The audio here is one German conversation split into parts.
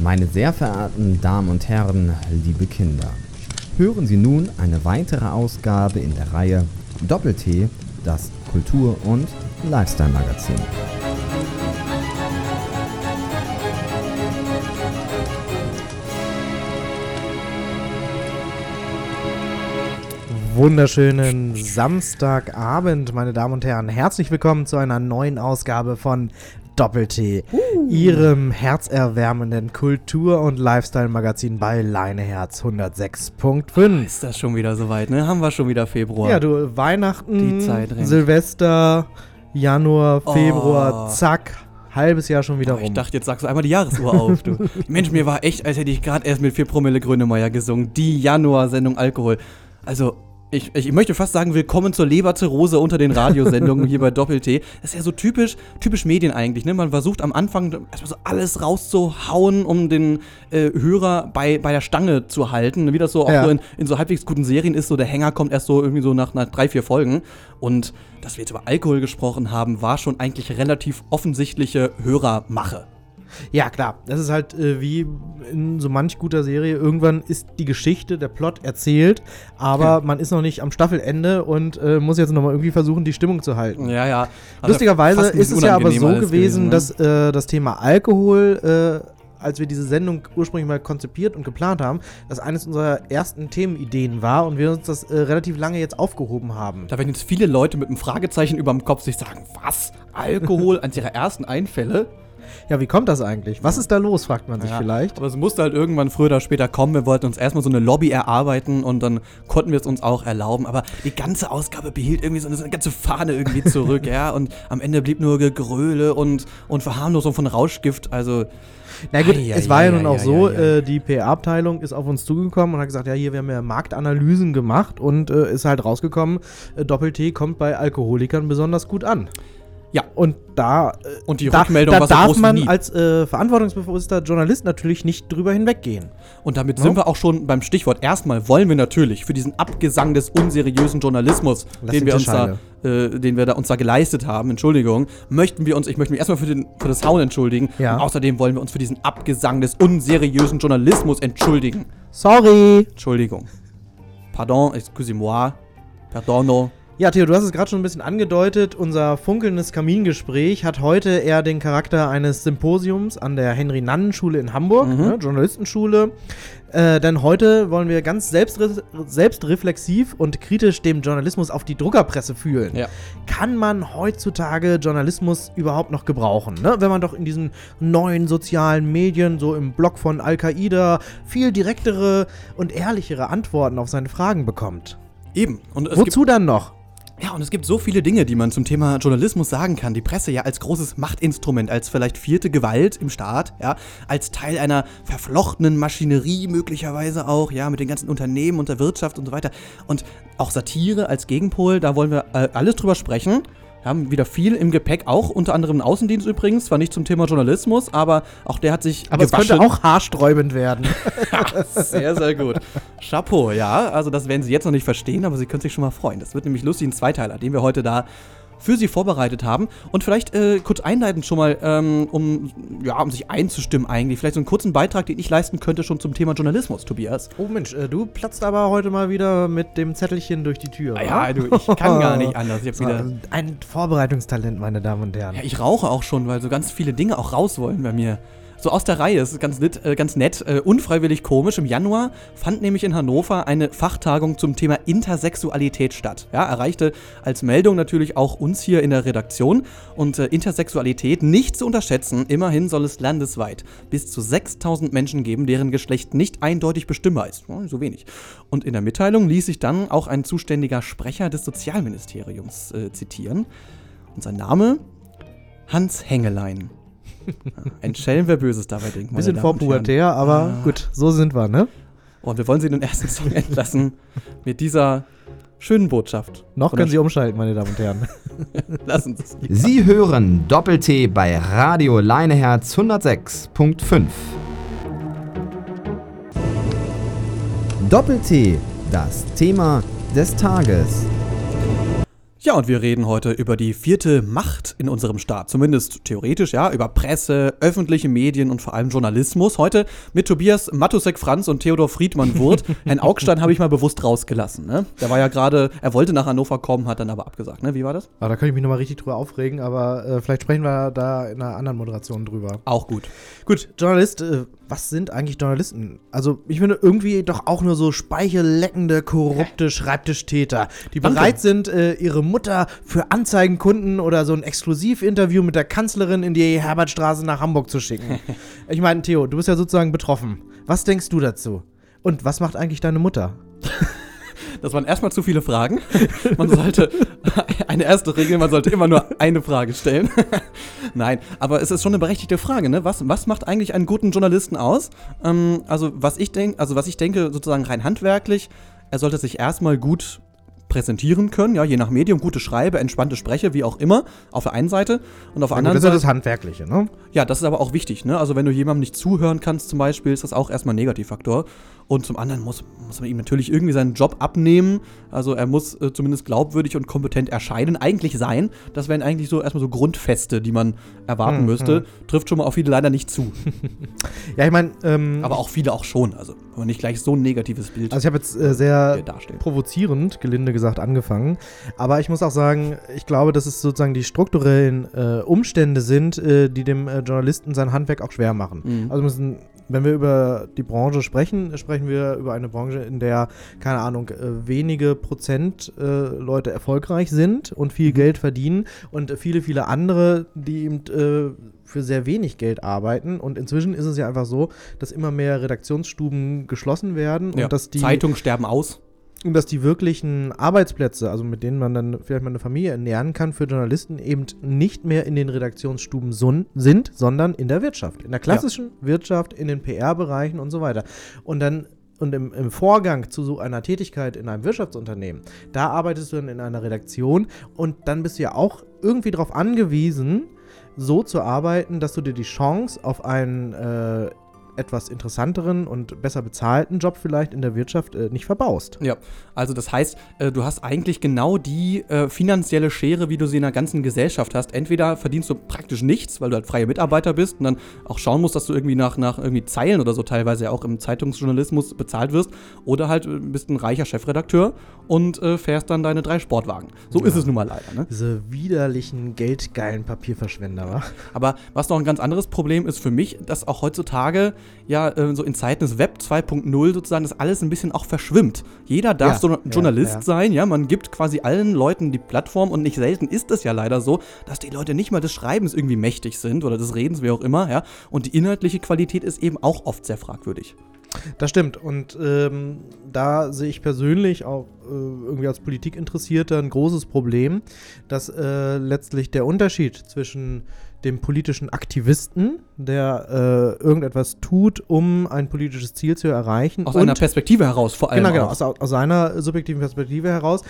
Meine sehr verehrten Damen und Herren, liebe Kinder, hören Sie nun eine weitere Ausgabe in der Reihe Doppel-T, das Kultur- und Lifestyle-Magazin. Wunderschönen Samstagabend, meine Damen und Herren. Herzlich willkommen zu einer neuen Ausgabe von Doppel-T, uh. Ihrem herzerwärmenden Kultur- und Lifestyle-Magazin bei Leineherz 106.5. Ist das schon wieder soweit, ne? Haben wir schon wieder Februar. Ja, du, Weihnachten, Silvester, Januar, Februar, oh. zack, halbes Jahr schon wieder oh, rum. Ich dachte, jetzt sagst du einmal die Jahresuhr auf, du. Mensch, mir war echt, als hätte ich gerade erst mit 4 Promille Grönemeyer gesungen. Die Januar-Sendung Alkohol. Also, ich, ich, möchte fast sagen, willkommen zur Leberzirrhose unter den Radiosendungen hier bei Doppel-T. Das ist ja so typisch, typisch Medien eigentlich. Ne? Man versucht am Anfang erstmal so alles rauszuhauen, um den äh, Hörer bei, bei der Stange zu halten. Wie das so auch ja. so in, in, so halbwegs guten Serien ist, so der Hänger kommt erst so irgendwie so nach, nach drei, vier Folgen. Und dass wir jetzt über Alkohol gesprochen haben, war schon eigentlich relativ offensichtliche Hörermache. Ja, klar. Das ist halt äh, wie in so manch guter Serie. Irgendwann ist die Geschichte, der Plot erzählt, aber ja. man ist noch nicht am Staffelende und äh, muss jetzt nochmal irgendwie versuchen, die Stimmung zu halten. Ja, ja. Also Lustigerweise ist es ja aber so gewesen, gewesen ne? dass äh, das Thema Alkohol äh, als wir diese Sendung ursprünglich mal konzipiert und geplant haben, das eines unserer ersten Themenideen war und wir uns das äh, relativ lange jetzt aufgehoben haben. Da werden jetzt viele Leute mit einem Fragezeichen über dem Kopf sich sagen, was? Alkohol eines ihrer ersten Einfälle? Ja, wie kommt das eigentlich? Was ist da los, fragt man sich ja, vielleicht. Aber es musste halt irgendwann früher oder später kommen. Wir wollten uns erstmal so eine Lobby erarbeiten und dann konnten wir es uns auch erlauben. Aber die ganze Ausgabe behielt irgendwie so eine, ganze Fahne irgendwie zurück, ja. Und am Ende blieb nur Gegröle und, und Verharmlosung von Rauschgift. Also. Na gut, ai, es war ja nun auch so, äh, die PR-Abteilung ist auf uns zugekommen und hat gesagt, ja, hier, wir haben ja Marktanalysen gemacht und äh, ist halt rausgekommen, äh, Doppel-T kommt bei Alkoholikern besonders gut an. Ja, und da, äh, und die Rückmeldung da, da darf man nie. als äh, verantwortungsbewusster Journalist natürlich nicht drüber hinweggehen. Und damit ja? sind wir auch schon beim Stichwort. Erstmal wollen wir natürlich für diesen Abgesang des unseriösen Journalismus, den wir, uns da, äh, den wir da uns da geleistet haben, Entschuldigung, möchten wir uns, ich möchte mich erstmal für, den, für das Hauen entschuldigen. Ja. Und außerdem wollen wir uns für diesen Abgesang des unseriösen Journalismus entschuldigen. Sorry. Entschuldigung. Pardon, excusez-moi. Perdono. Ja, Theo, du hast es gerade schon ein bisschen angedeutet. Unser funkelndes Kamingespräch hat heute eher den Charakter eines Symposiums an der Henry-Nannen-Schule in Hamburg, mhm. ne, Journalistenschule. Äh, denn heute wollen wir ganz selbstre selbstreflexiv und kritisch dem Journalismus auf die Druckerpresse fühlen. Ja. Kann man heutzutage Journalismus überhaupt noch gebrauchen? Ne? Wenn man doch in diesen neuen sozialen Medien, so im Blog von Al-Qaida, viel direktere und ehrlichere Antworten auf seine Fragen bekommt. Eben. Wozu dann noch? Ja, und es gibt so viele Dinge, die man zum Thema Journalismus sagen kann. Die Presse ja als großes Machtinstrument, als vielleicht vierte Gewalt im Staat, ja, als Teil einer verflochtenen Maschinerie möglicherweise auch, ja, mit den ganzen Unternehmen und der Wirtschaft und so weiter. Und auch Satire als Gegenpol, da wollen wir äh, alles drüber sprechen. Wir haben wieder viel im Gepäck, auch unter anderem im Außendienst übrigens, zwar nicht zum Thema Journalismus, aber auch der hat sich. Aber gewaschen. es könnte auch haarsträubend werden. sehr, sehr gut. Chapeau, ja. Also, das werden Sie jetzt noch nicht verstehen, aber Sie können sich schon mal freuen. Das wird nämlich lustig, ein Zweiteiler, den wir heute da für Sie vorbereitet haben. Und vielleicht äh, kurz einleitend schon mal, ähm, um, ja, um sich einzustimmen eigentlich, vielleicht so einen kurzen Beitrag, den ich leisten könnte schon zum Thema Journalismus, Tobias. Oh Mensch, äh, du platzt aber heute mal wieder mit dem Zettelchen durch die Tür. Ja, du, ich kann gar nicht anders. Ich wieder ein Vorbereitungstalent, meine Damen und Herren. Ja, ich rauche auch schon, weil so ganz viele Dinge auch raus wollen bei mir so aus der Reihe. Das ist ganz nett, äh, ganz nett äh, unfreiwillig komisch. Im Januar fand nämlich in Hannover eine Fachtagung zum Thema Intersexualität statt. Ja, erreichte als Meldung natürlich auch uns hier in der Redaktion. Und äh, Intersexualität nicht zu unterschätzen. Immerhin soll es landesweit bis zu 6000 Menschen geben, deren Geschlecht nicht eindeutig bestimmbar ist. Ja, so wenig. Und in der Mitteilung ließ sich dann auch ein zuständiger Sprecher des Sozialministeriums äh, zitieren. Und sein Name? Hans Hengelein. Ein Schelm, wer Böses dabei denkt. Bisschen vorpubertär, aber ah. gut, so sind wir, ne? Und wir wollen Sie in den ersten Song entlassen mit dieser schönen Botschaft. Noch können Sie umschalten, meine Damen und Herren. Lassen Sie es. Sie hören Doppel-T bei Radio Leineherz 106.5. Doppel-T, das Thema des Tages. Ja, und wir reden heute über die vierte Macht in unserem Staat. Zumindest theoretisch, ja, über Presse, öffentliche Medien und vor allem Journalismus. Heute mit Tobias Matusek-Franz und Theodor Friedmann-Wurth. Herrn Augstein habe ich mal bewusst rausgelassen. Ne? Der war ja gerade, er wollte nach Hannover kommen, hat dann aber abgesagt. Ne? Wie war das? Ah, da kann ich mich nochmal richtig drüber aufregen, aber äh, vielleicht sprechen wir da in einer anderen Moderation drüber. Auch gut. Gut, Journalist, äh, was sind eigentlich Journalisten? Also, ich finde irgendwie doch auch nur so speichelleckende, korrupte Schreibtischtäter, die Danke. bereit sind, äh, ihre Mutter für Anzeigenkunden oder so ein Exklusivinterview mit der Kanzlerin in die Herbertstraße nach Hamburg zu schicken. ich meine, Theo, du bist ja sozusagen betroffen. Was denkst du dazu? Und was macht eigentlich deine Mutter? Das waren erstmal zu viele Fragen. Man sollte, eine erste Regel, man sollte immer nur eine Frage stellen. Nein, aber es ist schon eine berechtigte Frage, ne? Was, was macht eigentlich einen guten Journalisten aus? Ähm, also, was ich denke, also was ich denke, sozusagen rein handwerklich, er sollte sich erstmal gut präsentieren können, ja, je nach Medium, gute Schreibe, entspannte Spreche, wie auch immer, auf der einen Seite. Und auf der anderen das ist ja Seite. das Handwerkliche, ne? Ja, das ist aber auch wichtig, ne? Also wenn du jemandem nicht zuhören kannst zum Beispiel, ist das auch erstmal ein Negativfaktor. Und zum anderen muss, muss man ihm natürlich irgendwie seinen Job abnehmen. Also er muss äh, zumindest glaubwürdig und kompetent erscheinen, eigentlich sein. Das wären eigentlich so erstmal so Grundfeste, die man erwarten Hm, müsste. Trifft schon mal auf viele leider nicht zu. Ja, ich meine, ähm, Aber auch viele auch schon. Also man nicht gleich so ein negatives Bild also ich habe jetzt äh, sehr darstellt. provozierend, gelinde gesagt, angefangen. Aber ich muss auch sagen, ich glaube, dass es sozusagen die strukturellen äh, Umstände sind, äh, die dem äh, Journalisten sein Handwerk auch schwer machen. Mhm. Also müssen, wenn wir über die Branche sprechen, sprechen wir über eine Branche, in der, keine Ahnung, äh, wenige Prozent äh, Leute erfolgreich sind und viel Geld verdienen und viele, viele andere, die eben äh, für sehr wenig Geld arbeiten. Und inzwischen ist es ja einfach so, dass immer mehr Redaktionsstuben geschlossen werden Ja. und dass die Zeitungen sterben aus. Und dass die wirklichen Arbeitsplätze, also mit denen man dann vielleicht mal eine Familie ernähren kann, für Journalisten eben nicht mehr in den Redaktionsstuben sind, sondern in der Wirtschaft. In der klassischen Wirtschaft, in den PR-Bereichen und so weiter. Und dann und im, im Vorgang zu so einer Tätigkeit in einem Wirtschaftsunternehmen, da arbeitest du dann in einer Redaktion und dann bist du ja auch irgendwie darauf angewiesen, so zu arbeiten, dass du dir die Chance auf einen äh, etwas interessanteren und besser bezahlten Job vielleicht in der Wirtschaft äh, nicht verbaust. Ja, also das heißt, äh, du hast eigentlich genau die äh, finanzielle Schere, wie du sie in der ganzen Gesellschaft hast. Entweder verdienst du praktisch nichts, weil du halt freie Mitarbeiter bist und dann auch schauen musst, dass du irgendwie nach, nach irgendwie Zeilen oder so teilweise ja auch im Zeitungsjournalismus bezahlt wirst, oder halt äh, bist ein reicher Chefredakteur und äh, fährst dann deine drei Sportwagen. So ist es nun mal leider. Ne? Diese widerlichen, geldgeilen Papierverschwender? Aber was noch ein ganz anderes Problem ist für mich, dass auch heutzutage ja äh, so in Zeiten des Web 2.0 sozusagen das alles ein bisschen auch verschwimmt. Jeder darf Ja, so ein ja, Journalist ja. sein, ja, man gibt quasi allen Leuten die Plattform und nicht selten ist es ja leider so, dass die Leute nicht mal des Schreibens irgendwie mächtig sind oder des Redens, wie auch immer, ja. Und die inhaltliche Qualität ist eben auch oft sehr fragwürdig. Das stimmt. Und ähm, da sehe ich persönlich auch äh, irgendwie als Politikinteressierter ein großes Problem, dass äh, letztlich der Unterschied zwischen dem politischen Aktivisten, der äh, irgendetwas tut, um ein politisches Ziel zu erreichen, Aus einer Perspektive heraus vor allem. Genau, genau, aus, aus seiner subjektiven Perspektive heraus,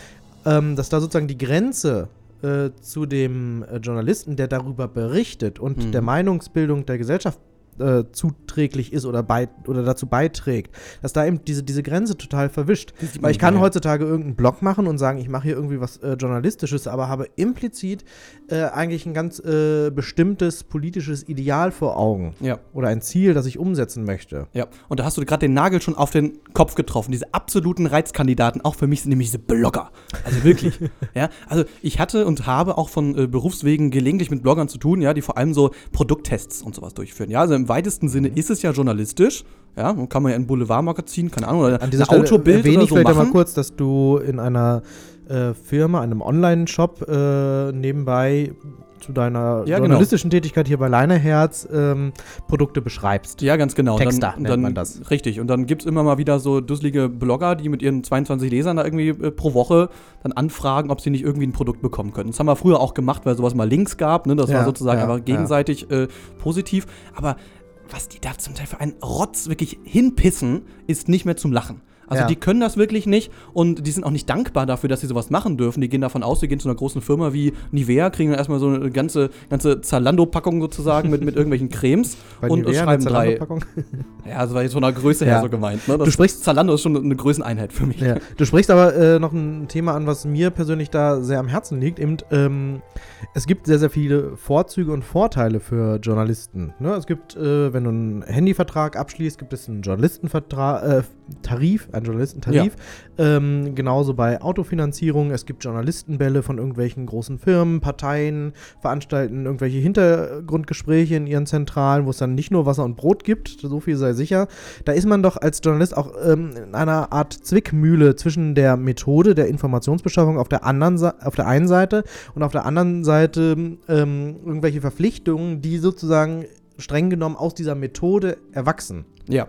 ähm, dass da sozusagen die Grenze äh, zu dem äh, Journalisten, der darüber berichtet und Mhm. der Meinungsbildung der Gesellschaft äh, zuträglich ist oder, bei, oder dazu beiträgt, dass da eben diese, diese Grenze total verwischt. Weil ich kann ja. heutzutage irgendeinen Blog machen und sagen, ich mache hier irgendwie was äh, Journalistisches, aber habe implizit äh, eigentlich ein ganz äh, bestimmtes politisches Ideal vor Augen Ja. oder ein Ziel, das ich umsetzen möchte. Ja, und da hast du gerade den Nagel schon auf den Kopf getroffen. Diese absoluten Reizkandidaten, auch für mich sind nämlich diese Blogger. Also wirklich. ja, also ich hatte und habe auch von äh, Berufswegen gelegentlich mit Bloggern zu tun, ja, die vor allem so Produkttests und sowas durchführen. Ja, also im weitesten Sinne ist es ja journalistisch. Ja, und kann man ja ein Boulevardmagazin, keine Ahnung, oder An dieser ein Stelle Autobild erwähne oder ich so vielleicht machen. kurz, dass du in einer äh, Firma, einem Online-Shop äh, nebenbei zu deiner Ja, genau. journalistischen Tätigkeit hier bei Leineherz ähm, Produkte beschreibst. Ja, ganz genau. Texter dann, nennt dann, man das. Richtig. Und dann gibt es immer mal wieder so dusselige Blogger, die mit ihren 22 Lesern da irgendwie äh, pro Woche dann anfragen, ob sie nicht irgendwie ein Produkt bekommen können. Das haben wir früher auch gemacht, weil sowas mal Links gab. Ne? Das Ja, war sozusagen ja, einfach ja. gegenseitig äh, positiv. Aber was die da zum Teil für einen Rotz wirklich hinpissen, ist nicht mehr zum Lachen. Also Ja. die können das wirklich nicht und die sind auch nicht dankbar dafür, dass sie sowas machen dürfen. Die gehen davon aus, die gehen zu einer großen Firma wie Nivea, kriegen dann erstmal so eine ganze, ganze Zalando-Packung sozusagen mit, mit irgendwelchen Cremes Bei und, Nivea schreiben drei. Ja, das war jetzt von der Größe her Ja. so gemeint. Ne? Du sprichst- Zalando ist schon eine Größeneinheit für mich. Ja. Du sprichst aber äh, noch ein Thema an, was mir persönlich da sehr am Herzen liegt. Eben, ähm, es gibt sehr, sehr viele Vorzüge und Vorteile für Journalisten. Ne? Es gibt, äh, wenn du einen Handyvertrag abschließt, gibt es einen Journalistenvertrag, äh, Tarif, einen Journalistentarif. Ähm, genauso bei Autofinanzierung. Es gibt Journalistenbälle von irgendwelchen großen Firmen, Parteien, veranstalten irgendwelche Hintergrundgespräche in ihren Zentralen, wo es dann nicht nur Wasser und Brot gibt, so viel sei sicher. Da ist man doch als Journalist auch ähm, in einer Art Zwickmühle zwischen der Methode der Informationsbeschaffung auf der anderen auf der einen Seite und auf der anderen Seite ähm, irgendwelche Verpflichtungen, die sozusagen streng genommen aus dieser Methode erwachsen. Ja,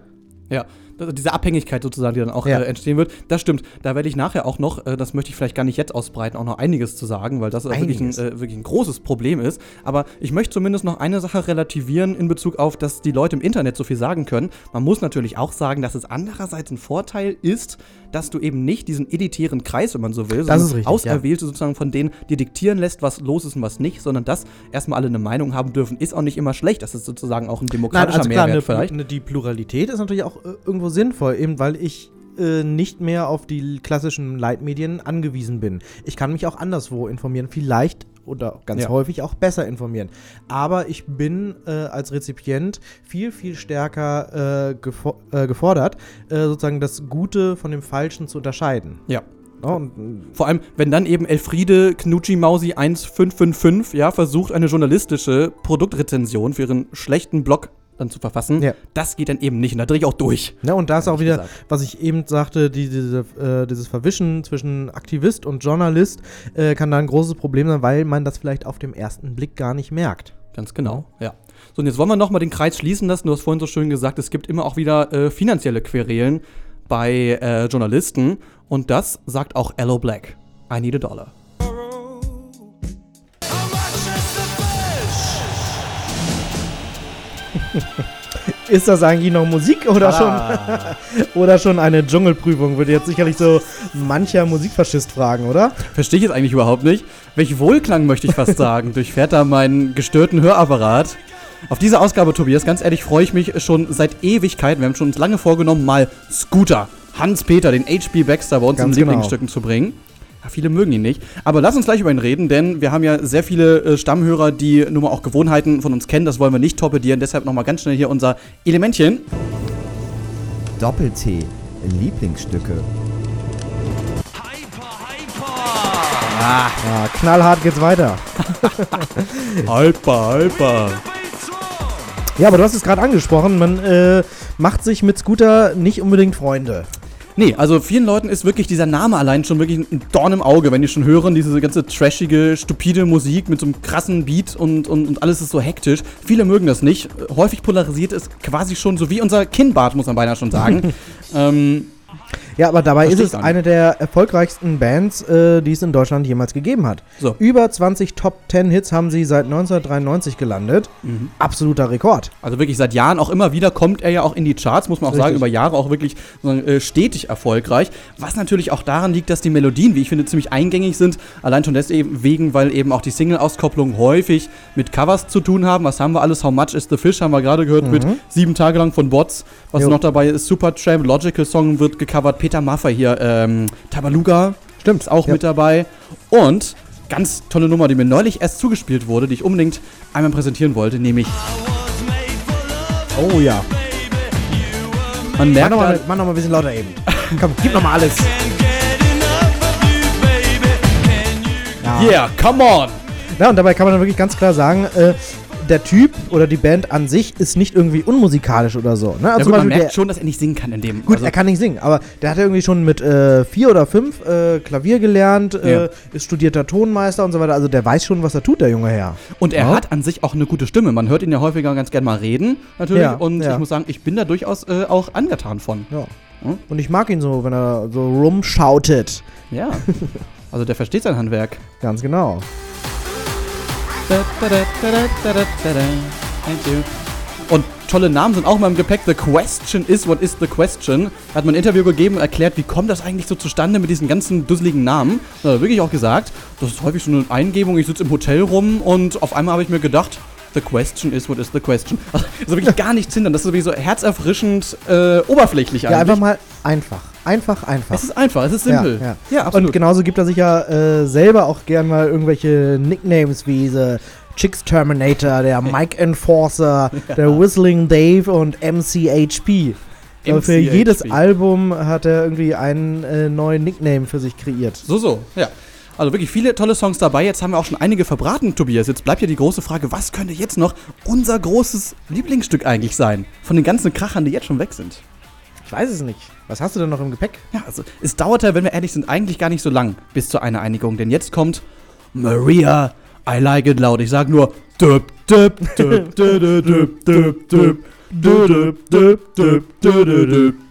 ja. Diese Abhängigkeit sozusagen, die dann auch Ja. äh, entstehen wird, das stimmt. Da werde ich nachher auch noch, äh, das möchte ich vielleicht gar nicht jetzt ausbreiten, auch noch einiges zu sagen, weil das äh, wirklich ein, äh, wirklich ein großes Problem ist. Aber ich möchte zumindest noch eine Sache relativieren in Bezug auf, dass die Leute im Internet so viel sagen können. Man muss natürlich auch sagen, dass es andererseits ein Vorteil ist, dass du eben nicht diesen editären Kreis, wenn man so will, Das ist richtig, auserwählte sozusagen von denen, die diktieren lässt, was los ist und was nicht, sondern dass erstmal alle eine Meinung haben dürfen, ist auch nicht immer schlecht. Das ist sozusagen auch ein demokratischer Mehrwert eine, vielleicht. die Pluralität ist natürlich auch äh, irgendwo sinnvoll, eben weil ich äh, nicht mehr auf die klassischen Leitmedien angewiesen bin. Ich kann mich auch anderswo informieren, vielleicht oder ganz Ja. häufig auch besser informieren. Aber ich bin äh, als Rezipient viel, viel stärker äh, gefo äh, gefordert, äh, sozusagen das Gute von dem Falschen zu unterscheiden. Ja. Ja, und, Vor allem, wenn dann eben Elfriede Knutschi Mausi 1555 ja, versucht, eine journalistische Produktrezension für ihren schlechten Blog dann zu verfassen, Ja. das geht dann eben nicht. Und da drehe ich auch durch. Ne, und da ist auch wieder, gesagt. was ich eben sagte, die, diese, äh, dieses Verwischen zwischen Aktivist und Journalist äh, kann da ein großes Problem sein, weil man das vielleicht auf dem ersten Blick gar nicht merkt. Ganz genau, ja. So, und jetzt wollen wir nochmal den Kreis schließen lassen. Du hast vorhin so schön gesagt, es gibt immer auch wieder äh, finanzielle Querelen bei äh, Journalisten. Und das sagt auch Ello Black. I need a dollar. Ist das eigentlich noch Musik oder schon, oder schon eine Dschungelprüfung? Würde jetzt sicherlich so mancher Musikfaschist fragen, oder? Verstehe ich jetzt eigentlich überhaupt nicht. Welch Wohlklang möchte ich fast sagen, durchfährt da meinen gestörten Hörapparat. Auf diese Ausgabe, Tobias, ganz ehrlich, freue ich mich schon seit Ewigkeiten. Wir haben schon uns lange vorgenommen, mal Scooter, Hans-Peter, den H.B. Baxter bei uns Ganz in genau. Lieblingsstücken zu bringen. Ja, viele mögen ihn nicht. Aber lass uns gleich über ihn reden, denn wir haben ja sehr viele äh, Stammhörer, die nun mal auch Gewohnheiten von uns kennen. Das wollen wir nicht torpedieren. Deshalb nochmal ganz schnell hier unser Elementchen. Doppel-T. Lieblingsstücke. Ja, knallhart geht's weiter. Hyper, hyper. Ja, aber du hast es gerade angesprochen, man äh, macht sich mit Scooter nicht unbedingt Freunde. Nee, also vielen Leuten ist wirklich dieser Name allein schon wirklich ein Dorn im Auge, wenn die schon hören, diese ganze trashige, stupide Musik mit so einem krassen Beat und, und, und alles ist so hektisch. Viele mögen das nicht. Häufig polarisiert es quasi schon so wie unser Kinnbart, muss man beinahe schon sagen. ähm, Ja, aber dabei Versteh ist es eine der erfolgreichsten Bands, äh, die es in Deutschland jemals gegeben hat. So. Über 20 Top 10 Hits haben sie seit 1993 gelandet. Mhm. Absoluter Rekord. Also wirklich seit Jahren auch immer wieder kommt er ja auch in die Charts, muss man auch Richtig. sagen, über Jahre auch wirklich äh, stetig erfolgreich. Was natürlich auch daran liegt, dass die Melodien, wie ich finde, ziemlich eingängig sind. Allein schon deswegen, weil eben auch die Single-Auskopplungen häufig mit Covers zu tun haben. Was haben wir alles? How Much is the Fish haben wir gerade gehört mit sieben Tage lang von Bots. Was Jo. noch dabei ist, Supertramp, Logical Song wird gecovert. Peter Maffay hier, ähm, Tabaluga. Stimmt. Ist auch Ja. mit dabei. Und ganz tolle Nummer, die mir neulich erst zugespielt wurde, die ich unbedingt einmal präsentieren wollte, nämlich Oh ja. man Mach merkt nochmal mach noch mal ein bisschen lauter eben. Komm, gib nochmal alles. Ja. Yeah, come on! ja, und dabei kann man dann wirklich ganz klar sagen, äh, der Typ oder die Band an sich ist nicht irgendwie unmusikalisch oder so. Ne? Also Ja, gut, man Beispiel merkt der, schon, dass er nicht singen kann in dem. Gut, also, er kann nicht singen, aber der hat ja irgendwie schon mit äh, vier oder fünf äh, Klavier gelernt, Ja. äh, ist studierter Tonmeister und so weiter. Also der weiß schon, was er tut, der junge Herr. und er Ja. hat an sich auch eine gute Stimme. Man hört ihn ja häufiger ganz gerne mal reden, natürlich. Ja, und ich muss sagen, ich bin da durchaus äh, auch angetan von. Ja. Hm? Und ich mag ihn so, wenn er so rumschautet. Ja. also der versteht sein Handwerk. Ganz genau. Und tolle Namen sind auch mal im Gepäck. The question is, what is the question? Hat man ein Interview gegeben und erklärt, wie kommt das eigentlich so zustande mit diesen ganzen dusseligen Namen. Da hat er wirklich auch gesagt, das ist häufig so eine Eingebung, ich sitze im Hotel rum und auf einmal habe ich mir gedacht, The question is, what is the question? Also, wirklich gar nichts hindern. Das ist wirklich so herzerfrischend äh, oberflächlich Ja, einfach mal einfach. Einfach, einfach. Es ist einfach, es ist simpel. Ja, ja. Und genauso gibt er sich ja äh, selber auch gern mal irgendwelche Nicknames wie The Chicks Terminator, der Mike Enforcer, der Whistling Dave und MCHP. Aber für MCHP. jedes Album hat er irgendwie einen äh, neuen Nickname für sich kreiert. So, so, ja. Also wirklich viele tolle Songs dabei. Jetzt haben wir auch schon einige verbraten, Tobias. Jetzt bleibt ja die große Frage, was könnte jetzt noch unser großes Lieblingsstück eigentlich sein? Von den ganzen Krachern, die jetzt schon weg sind. Ich weiß es nicht. Was hast du denn noch im Gepäck? Ja, also es dauerte, wenn wir ehrlich sind, eigentlich gar nicht so lang bis zu einer Einigung. Denn jetzt kommt Maria, I like it loud. Ich sag nur düb, düb, düb, düb, düb,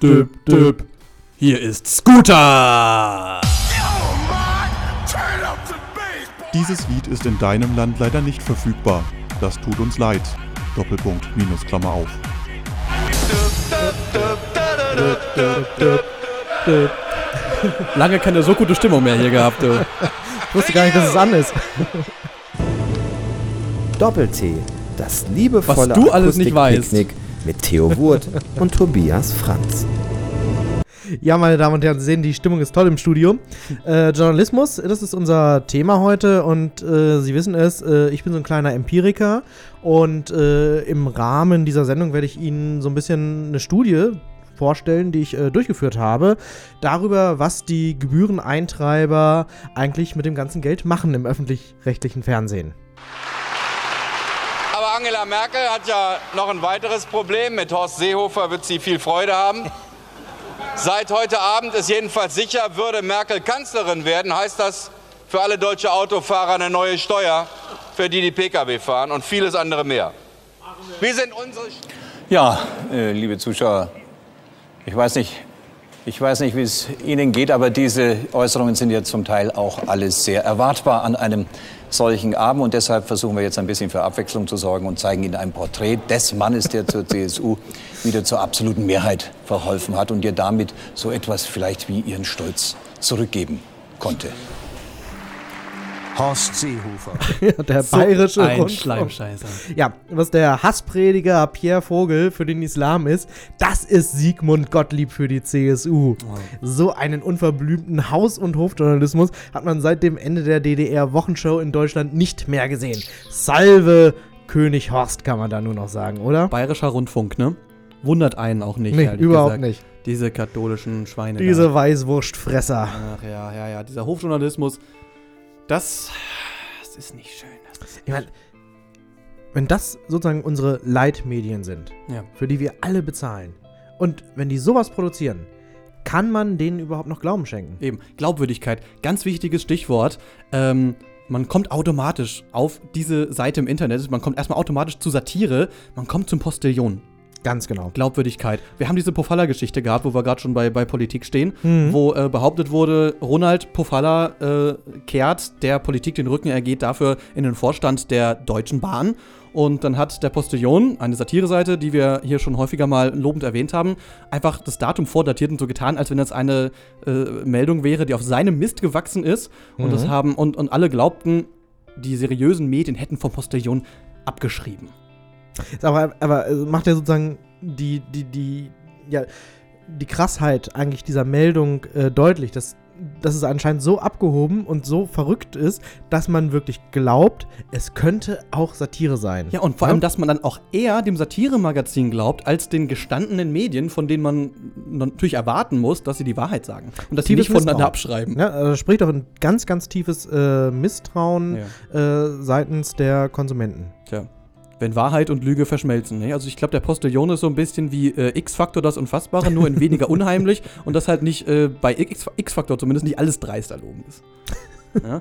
düb, düb. Hier ist Scooter! Dieses Lied ist in deinem Land leider nicht verfügbar. Das tut uns leid. Doppelpunkt, Minus, Klammer auf. Lange keine so gute Stimmung mehr hier gehabt, du. Ich wusste gar nicht, dass es an ist. Doppel-T, das liebevolle Was du alles nicht weißt. Akustikpicknick mit Theo Wurt und Tobias Franz. Ja, meine Damen und Herren, Sie sehen, die Stimmung ist toll im Studio. Äh, Journalismus, das ist unser Thema heute und äh, Sie wissen es, äh, ich bin so ein kleiner Empiriker und äh, im Rahmen dieser Sendung werde ich Ihnen so ein bisschen eine Studie vorstellen, die ich äh, durchgeführt habe, darüber, was die Gebühreneintreiber eigentlich mit dem ganzen Geld machen im öffentlich-rechtlichen Fernsehen. Aber Angela Merkel hat ja noch ein weiteres Problem. Mit Horst Seehofer wird sie viel Freude haben. Seit heute Abend ist jedenfalls sicher, würde Merkel Kanzlerin werden, heißt das für alle deutsche Autofahrer eine neue Steuer, für die die Pkw fahren und vieles andere mehr. Wie sind unsere Ja, äh, liebe Zuschauer, ich weiß nicht, ich weiß nicht, wie es Ihnen geht, aber diese Äußerungen sind ja zum Teil auch alles sehr erwartbar an einem solchen Abend. Und deshalb versuchen wir jetzt ein bisschen für Abwechslung zu sorgen und zeigen Ihnen ein Porträt des Mannes, der zur CSU wieder zur absoluten Mehrheit verholfen hat und ihr damit so etwas vielleicht wie ihren Stolz zurückgeben konnte. Horst Seehofer. der So bayerische ein Rundfunk. Schleimscheißer. Ja, was der Hassprediger Pierre Vogel für den Islam ist, das ist Sigmund Gottlieb für die CSU. So einen unverblümten Haus- und Hofjournalismus hat man seit dem Ende der DDR-Wochenshow in Deutschland nicht mehr gesehen. Salve König Horst, kann man da nur noch sagen, oder? Bayerischer Rundfunk, ne? Wundert einen auch nicht. Nee, überhaupt gesagt. nicht. Diese katholischen Schweine. Diese da. Weißwurstfresser. Ach ja, ja, ja. Dieser Hofjournalismus. Das, das ist nicht schön. Ist Ich meine, wenn das sozusagen unsere Leitmedien sind, ja. für die wir alle bezahlen, und wenn die sowas produzieren, kann man denen überhaupt noch Glauben schenken? Eben, Glaubwürdigkeit. Ganz wichtiges Stichwort. Ähm, man kommt automatisch auf diese Seite im Internet. Man kommt erstmal automatisch zu Satire. Man kommt zum Postillon. Ganz genau. Glaubwürdigkeit. Wir haben diese Pofalla-Geschichte gehabt, wo wir gerade schon bei, bei Politik stehen, Mhm. wo äh, behauptet wurde, Ronald Pofalla äh, kehrt der Politik den Rücken, er geht dafür in den Vorstand der Deutschen Bahn. Und dann hat der Postillon, eine Satireseite, die wir hier schon häufiger mal lobend erwähnt haben, einfach das Datum vordatiert und so getan, als wenn das eine äh, Meldung wäre, die auf seinem Mist gewachsen ist. Und das haben, und, und alle glaubten, die seriösen Medien hätten vom Postillon abgeschrieben. Aber, aber äh, macht ja sozusagen die, die, die, ja, die Krassheit eigentlich dieser Meldung äh, deutlich, dass, dass es anscheinend so abgehoben und so verrückt ist, dass man wirklich glaubt, es könnte auch Satire sein. Ja, und vor allem, dass man dann auch eher dem Satiremagazin glaubt, als den gestandenen Medien, von denen man natürlich erwarten muss, dass sie die Wahrheit sagen. Und dass sie nicht voneinander abschreiben. Ja, also spricht doch ein ganz, ganz tiefes äh, Misstrauen Ja. äh, seitens der Konsumenten. Tja. Wenn Wahrheit und Lüge verschmelzen. Ne? Also ich glaube, der Postillon ist so ein bisschen wie äh, X-Faktor das Unfassbare, nur in weniger unheimlich und das halt nicht äh, bei X-Faktor zumindest nicht alles dreist erlogen ist. Ja?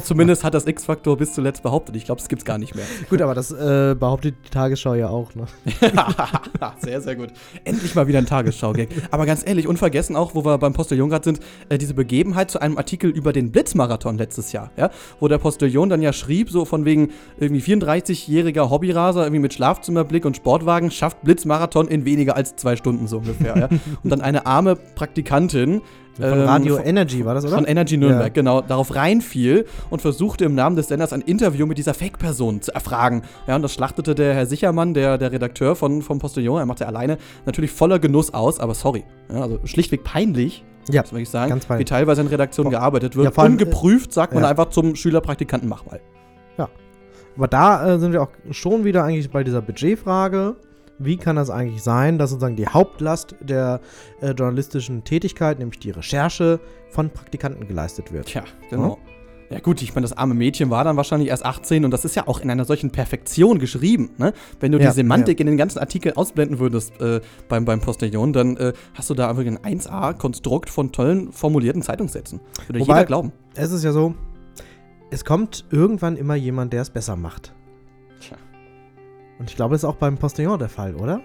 Zumindest hat das X-Faktor bis zuletzt behauptet. Ich glaube, es gibt es gar nicht mehr. Gut, aber das äh, behauptet die Tagesschau ja auch, ne? sehr, sehr gut. Endlich mal wieder ein Tagesschau-Gag. Aber ganz ehrlich, unvergessen auch, wo wir beim Postillon gerade sind, äh, diese Begebenheit zu einem Artikel über den Blitzmarathon letztes Jahr, ja? Wo der Postillon dann ja schrieb, so von wegen irgendwie 34-jähriger Hobbyraser, irgendwie mit Schlafzimmerblick und Sportwagen, schafft Blitzmarathon in weniger als zwei Stunden so ungefähr, ja? Und dann eine arme Praktikantin, Von ähm, Radio von- Energy war das, oder? von Energy Nürnberg, Ja. genau, darauf reinfiel und versuchte im Namen des Senders ein Interview mit dieser Fake-Person zu erfragen. Ja, und das schlachtete der Herr Sichermann, der, der Redakteur von, vom Postillon, er machte alleine natürlich voller Genuss aus, aber sorry. Ja, also schlichtweg peinlich, Ja, muss man wirklich sagen, ganz wie teilweise in Redaktionen gearbeitet wird. Ja, allem, Ungeprüft sagt man ja. einfach zum Schülerpraktikanten, mach mal. Aber da äh, sind wir auch schon wieder eigentlich bei dieser Budgetfrage. Wie kann das eigentlich sein, dass sozusagen die Hauptlast der äh, journalistischen Tätigkeit, nämlich die Recherche, von Praktikanten geleistet wird? Tja, genau. Ja gut, ich meine, das arme Mädchen war dann wahrscheinlich erst 18 und das ist ja auch in einer solchen Perfektion geschrieben. Ne? Wenn du Ja, die Semantik in den ganzen Artikel ausblenden würdest äh, beim, beim Postillon, dann äh, hast du da einfach ein 1A-Konstrukt von tollen formulierten Zeitungssätzen. Würde Wobei- jeder glauben. Es ist ja so, es kommt irgendwann immer jemand, der es besser macht. Und ich glaube, das ist auch beim Postillon der Fall, oder?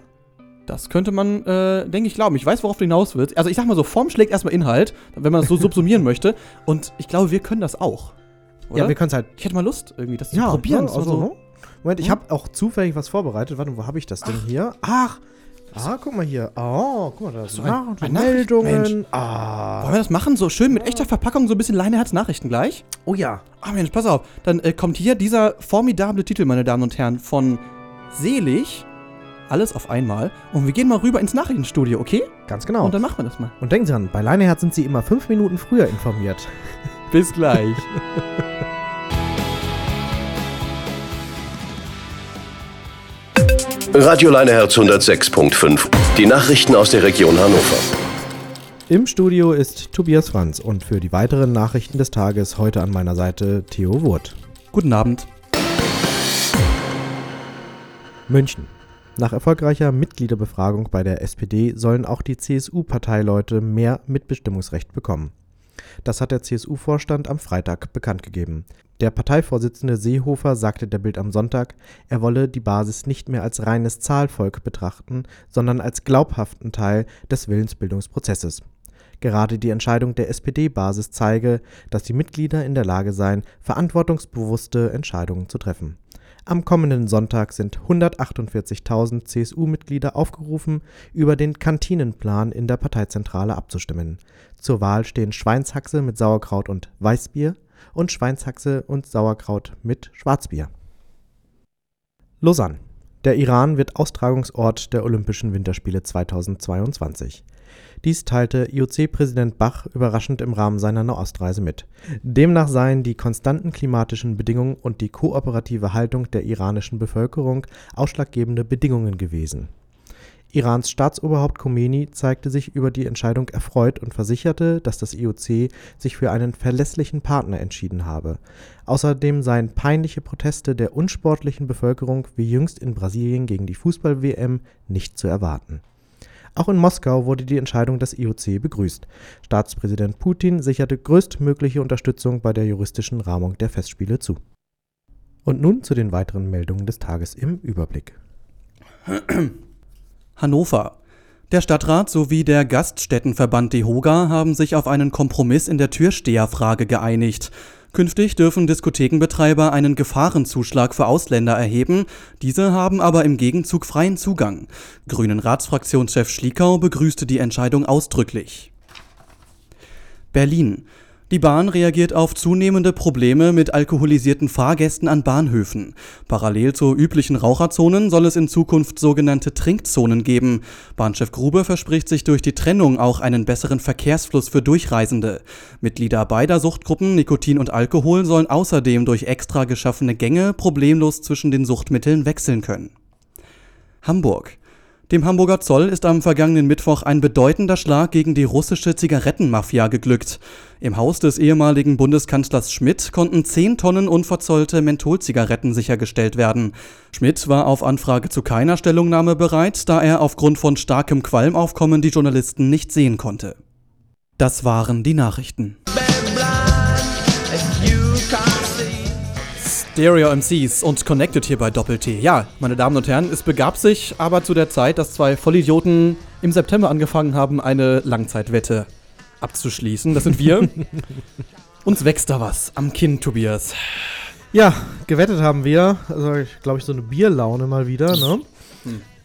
Das könnte man, äh, denke ich, glauben. Ich weiß, worauf du hinaus willst. Also ich sag mal so, Form schlägt erstmal Inhalt, wenn man das so subsumieren möchte. Und ich glaube, wir können das auch. Oder? Ja, wir können es halt ich hätte mal Lust, irgendwie das ja, zu probieren. Ja, mal also, so. ne? Moment, ich Hm? habe auch zufällig was vorbereitet. Warte, wo habe ich das denn hier? Ach, ah, guck mal hier. Oh, guck mal, da sind Nach ein Meldungen. Ah. Wollen wir das machen? So schön mit echter Verpackung, so ein bisschen Leineherz-Nachrichten gleich? Oh ja. Ah Mensch, pass auf. Dann äh, kommt hier dieser formidable Titel, meine Damen und Herren, von Selig. Alles auf einmal. Und wir gehen mal rüber ins Nachrichtenstudio, okay? Ganz genau. Und dann machen wir das mal. Und denken Sie dran, bei Leineherz sind Sie immer fünf Minuten früher informiert. Bis gleich. Radio Leineherz 106.5. Die Nachrichten aus der Region Hannover. Im Studio ist Tobias Franz und für die weiteren Nachrichten des Tages heute an meiner Seite Theo Wurt. Guten Abend. München. Nach erfolgreicher Mitgliederbefragung bei der SPD sollen auch die CSU-Parteileute mehr Mitbestimmungsrecht bekommen. Das hat der CSU-Vorstand am Freitag bekannt gegeben. Der Parteivorsitzende Seehofer sagte der Bild am Sonntag, er wolle die Basis nicht mehr als reines Zahlvolk betrachten, sondern als glaubhaften Teil des Willensbildungsprozesses. Gerade die Entscheidung der SPD-Basis zeige, dass die Mitglieder in der Lage seien, verantwortungsbewusste Entscheidungen zu treffen. Am kommenden Sonntag sind 148.000 CSU-Mitglieder aufgerufen, über den Kantinenplan in der Parteizentrale abzustimmen. Zur Wahl stehen Schweinshaxe mit Sauerkraut und Weißbier und Schweinshaxe und Sauerkraut mit Schwarzbier. Lausanne. Der Iran wird Austragungsort der Olympischen Winterspiele 2022. Dies teilte IOC-Präsident Bach überraschend im Rahmen seiner Nahostreise mit. Demnach seien die konstanten klimatischen Bedingungen und die kooperative Haltung der iranischen Bevölkerung ausschlaggebende Bedingungen gewesen. Irans Staatsoberhaupt Khomeini zeigte sich über die Entscheidung erfreut und versicherte, dass das IOC sich für einen verlässlichen Partner entschieden habe. Außerdem seien peinliche Proteste der unsportlichen Bevölkerung wie jüngst in Brasilien gegen die Fußball-WM nicht zu erwarten. Auch in Moskau wurde die Entscheidung des IOC begrüßt. Staatspräsident Putin sicherte größtmögliche Unterstützung bei der juristischen Rahmung der Festspiele zu. Und nun zu den weiteren Meldungen des Tages im Überblick. Hannover. Der Stadtrat sowie der Gaststättenverband DEHOGA haben sich auf einen Kompromiss in der Türsteherfrage geeinigt. Künftig dürfen Diskothekenbetreiber einen Gefahrenzuschlag für Ausländer erheben, diese haben aber im Gegenzug freien Zugang. Grünen Ratsfraktionschef Schliekau begrüßte die Entscheidung ausdrücklich. Berlin. Die Bahn reagiert auf zunehmende Probleme mit alkoholisierten Fahrgästen an Bahnhöfen. Parallel zu üblichen Raucherzonen soll es in Zukunft sogenannte Trinkzonen geben. Bahnchef Grube verspricht sich durch die Trennung auch einen besseren Verkehrsfluss für Durchreisende. Mitglieder beider Suchtgruppen Nikotin und Alkohol sollen außerdem durch extra geschaffene Gänge problemlos zwischen den Suchtmitteln wechseln können. Hamburg. Dem Hamburger Zoll ist am vergangenen Mittwoch ein bedeutender Schlag gegen die russische Zigarettenmafia geglückt. Im Haus des ehemaligen Bundeskanzlers Schmidt konnten 10 Tonnen unverzollte Mentholzigaretten sichergestellt werden. Schmidt war auf Anfrage zu keiner Stellungnahme bereit, da er aufgrund von starkem Qualmaufkommen die Journalisten nicht sehen konnte. Das waren die Nachrichten. been Stereo MCs und Connected hier bei Doppel-T. Ja, meine Damen und Herren, es begab sich aber zu der Zeit, dass zwei Vollidioten im September angefangen haben, eine Langzeitwette abzuschließen. Das sind wir. Uns wächst da was am Kinn, Tobias. Ja, gewettet haben wir, also ich glaube ich so eine Bierlaune mal wieder, ne?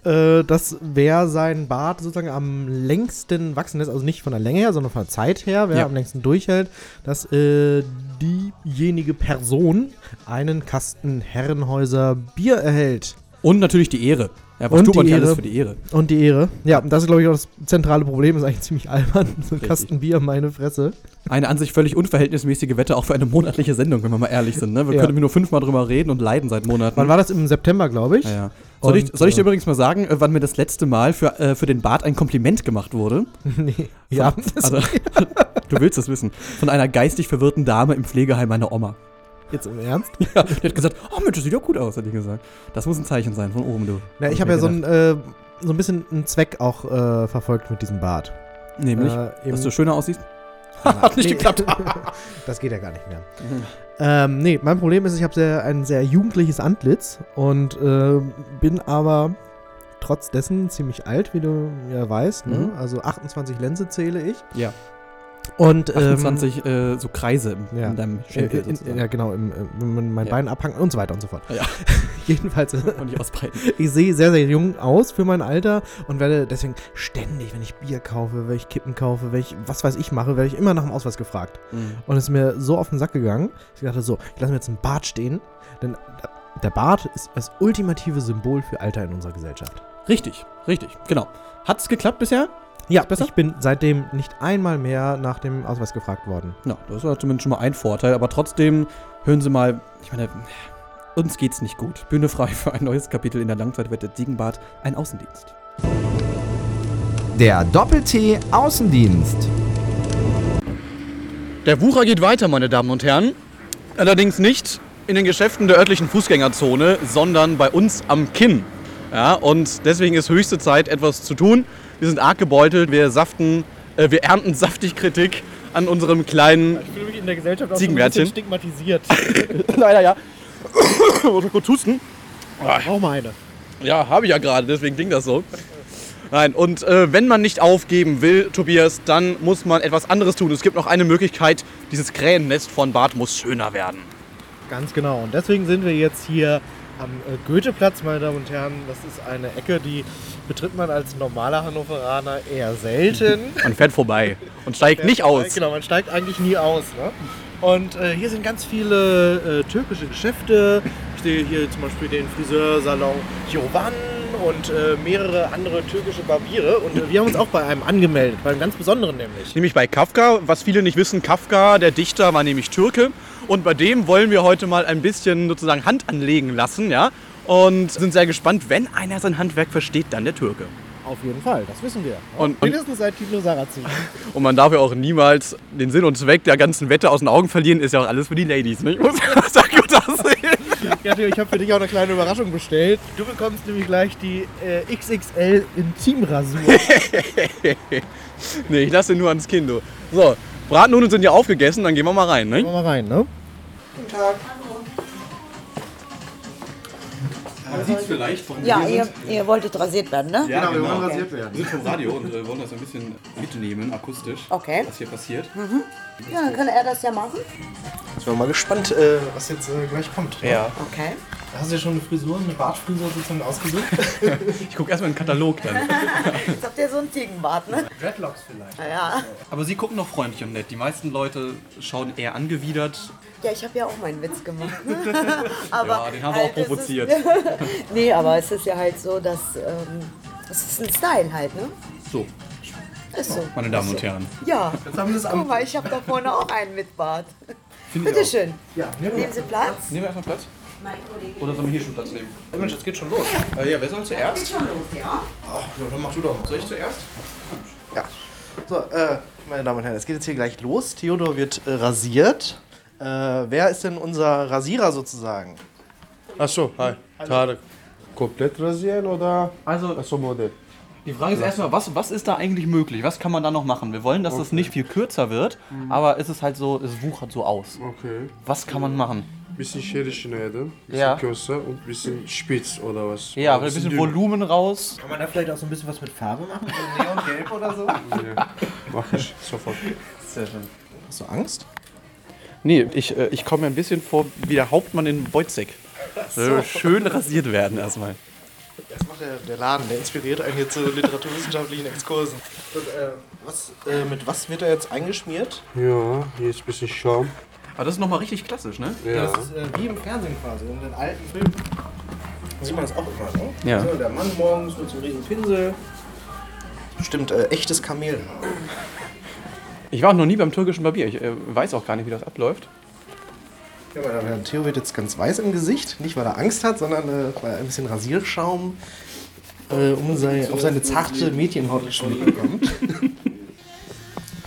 Äh, dass wer sein Bart sozusagen am längsten wachsen lässt, also nicht von der Länge her, sondern von der Zeit her, wer Ja. am längsten durchhält, dass äh, diejenige Person einen Kasten Herrenhäuser Bier erhält. Und natürlich die Ehre. Ja, was Und tut man die nicht alles Ehre. für die Ehre? Und die Ehre. Ja, das ist glaube ich auch das zentrale Problem, ist eigentlich ziemlich albern. So ein. Kasten Bier, meine Fresse. Eine an sich völlig unverhältnismäßige Wette auch für eine monatliche Sendung, wenn wir mal ehrlich sind. Ne? Wir Ja. können nur fünfmal drüber reden und leiden seit Monaten. Wann war das? Im September, glaube ich. Ja, ja. Soll, ich, Und, soll ich dir äh, übrigens mal sagen, äh, wann mir das letzte Mal für, äh, für den Bart ein Kompliment gemacht wurde? nee. Ja, das Also, du willst es wissen. Von einer geistig verwirrten Dame im Pflegeheim meiner Oma. Jetzt im Ernst? Ja, die hat gesagt, oh Mensch, das sieht ja gut aus, hat die gesagt. Das muss ein Zeichen sein von oben, du. Ja, ich Hab habe ja so ein, äh, so ein bisschen einen Zweck auch äh, verfolgt mit diesem Bart. Nämlich, Äh, dass du schöner aussiehst. Hat nicht geklappt. das geht ja gar nicht mehr. Ähm, nee, mein Problem ist, ich habe sehr, ein sehr jugendliches Antlitz und äh, bin aber trotz dessen ziemlich alt, wie du ja weißt. Ne? Mhm. Also 28 Lenze zähle ich. Ja. Und ähm, 28 äh, so Kreise im, ja. in deinem äh, Schenkel. in, sozusagen. ja, genau, im, äh, wenn man mein Ja. Bein abhangt und so weiter und so fort. Ja. Jedenfalls, äh, Und nicht ausbreiten. ich sehe sehr, sehr jung aus für mein Alter und werde deswegen ständig, wenn ich Bier kaufe, wenn ich Kippen kaufe, wenn ich was weiß ich mache, werde ich immer nach dem Ausweis gefragt. Und es ist mir so auf den Sack gegangen, dass ich dachte so, ich lasse mir jetzt einen Bart stehen, denn der Bart ist das ultimative Symbol für Alter in unserer Gesellschaft. Richtig, richtig, genau. Hat's geklappt bisher? Ja, besser? ich bin seitdem nicht einmal mehr nach dem Ausweis gefragt worden. Ja, das war zumindest schon mal ein Vorteil, aber trotzdem hören Sie mal, ich meine, uns geht's nicht gut. Bühne frei für ein neues Kapitel in der Langzeitwette Ziegenbart, ein Außendienst. Der Doppel-T Außendienst. Der Wucher geht weiter, meine Damen und Herren. Allerdings nicht in den Geschäften der örtlichen Fußgängerzone, sondern bei uns am Kinn. Ja, und deswegen ist höchste Zeit, etwas zu tun. Wir sind arg gebeutelt, wir saften, äh, wir ernten saftig Kritik an unserem kleinen Ich fühle mich in der Gesellschaft auch so ein bisschen stigmatisiert. Leider ja. Oder kurz husten. Auch mal eine. Ja, habe ich ja gerade, deswegen klingt das so. Nein, und äh, wenn man nicht aufgeben will, Tobias, dann muss man etwas anderes tun. Es gibt noch eine Möglichkeit, dieses Krähennest von Bart muss schöner werden. Ganz genau. Und deswegen sind wir jetzt hier am äh, Goetheplatz, meine Damen und Herren. Das ist eine Ecke, die betritt man als normaler Hannoveraner eher selten. Man fährt vorbei und steigt nicht aus. Genau, man steigt eigentlich nie aus. Ne? Und äh, hier sind ganz viele äh, türkische Geschäfte. Ich sehe hier zum Beispiel den Friseursalon Jovan und äh, mehrere andere türkische Barbiere. Und äh, wir haben uns auch bei einem angemeldet, bei einem ganz besonderen nämlich. Nämlich bei Kafka. Was viele nicht wissen, Kafka, der Dichter, war nämlich Türke. Und bei dem wollen wir heute mal ein bisschen sozusagen Hand anlegen lassen. Ja? Und sind sehr gespannt, wenn einer sein Handwerk versteht, dann der Türke. Auf jeden Fall, das wissen wir. Und- Mindestens seit Tino Sarrazin. Und man darf ja auch niemals den Sinn und Zweck der ganzen Wette aus den Augen verlieren. Ist ja auch alles für die Ladies. Nicht? Muss ja gut aussehen. Ja, ich habe für dich auch eine kleine Überraschung bestellt. Du bekommst nämlich gleich die äh, XXL Intimrasur. Nee, ich lasse nur ans Kind. So, Bratnudeln sind ja aufgegessen, dann gehen wir mal rein. Ne? Gehen wir mal rein, ne? Man sieht es vielleicht vom Ja, ihr, ihr wolltet rasiert werden, ne? Ja, genau. wollen rasiert werden. Wir sind vom Radio und äh, wollen das ein bisschen mitnehmen, akustisch, Okay. was hier passiert. Ja, dann kann er das ja machen. Ich bin mal gespannt, äh, was jetzt äh, gleich kommt. ne? Ja. Okay. Hast du dir schon eine Frisur, eine Bartfrisur sozusagen ausgesucht? Ich gucke erstmal in den Katalog dann. Jetzt habt ihr so einen Ziegenbart, ne? Dreadlocks vielleicht. Ja. Aber sie gucken noch freundlich und nett. Die meisten Leute schauen eher angewidert. Ja, ich habe ja auch meinen Witz gemacht. Ne? aber Ja, den haben wir auch es ist- provoziert. nee, aber es ist ja halt so, dass ähm, es ist ein Style halt, ne? So, Ist so. meine Damen und so. Herren. Ja. haben wir es am- Guck mal, ich habe da vorne auch einen mit Bart. Finde ich Bitte auch. schön. Ja, nehmen Nehmen Sie Platz. Nehmen wir erstmal Platz? Oder sollen wir hier schon Platz nehmen? Mensch, jetzt geht schon los. Äh, ja, wer soll zuerst? Schon los, ja? Ja, dann mach du doch mal. Soll ich zuerst? Ja. So, äh, meine Damen und Herren, es geht jetzt hier gleich los. Theodor wird äh, rasiert. Äh, wer ist denn unser Rasierer sozusagen? Achso, hi. Tarek. Komplett rasieren oder Also, achso, Modell? die Frage ist erstmal, was, was ist da eigentlich möglich? Was kann man da noch machen? Wir wollen, dass das nicht viel kürzer wird, aber es ist halt so, es wuchert so aus. Okay. Was kann man machen? Bisschen schädig schneiden, bisschen Ja. kürzer und ein bisschen spitz oder was. Ja, Oder ein bisschen dünn. Volumen raus. Kann man da vielleicht auch so ein bisschen was mit Farbe machen? So Neongelb oder so? Ja, mach ich sofort. Sehr schön. Hast du Angst? Nee, ich, äh, ich komme mir ein bisschen vor wie der Hauptmann in Wojcek. so. Schön rasiert werden erstmal. Das macht der, der Laden, der inspiriert einen hier zu literaturwissenschaftlichen Exkursen. Und, äh, was, äh, mit was wird er jetzt eingeschmiert? Ja, hier ist ein bisschen Schaum. Aber das ist nochmal richtig klassisch, ne? Ja. Das ist äh, wie im Fernsehen quasi, in den alten Filmen. Da sieht man das auch immer, ne? Ja. So, der Mann morgens mit so einem riesen Pinsel. Bestimmt äh, echtes Kamel. Ich war auch noch nie beim türkischen Barbier. Ich äh, weiß auch gar nicht, wie das abläuft. Ja, aber der Theo wird jetzt ganz weiß im Gesicht. Nicht, weil er Angst hat, sondern äh, weil er ein bisschen Rasierschaum äh, um sei, auf seine zarte Mädchenhaut geschmiert bekommt.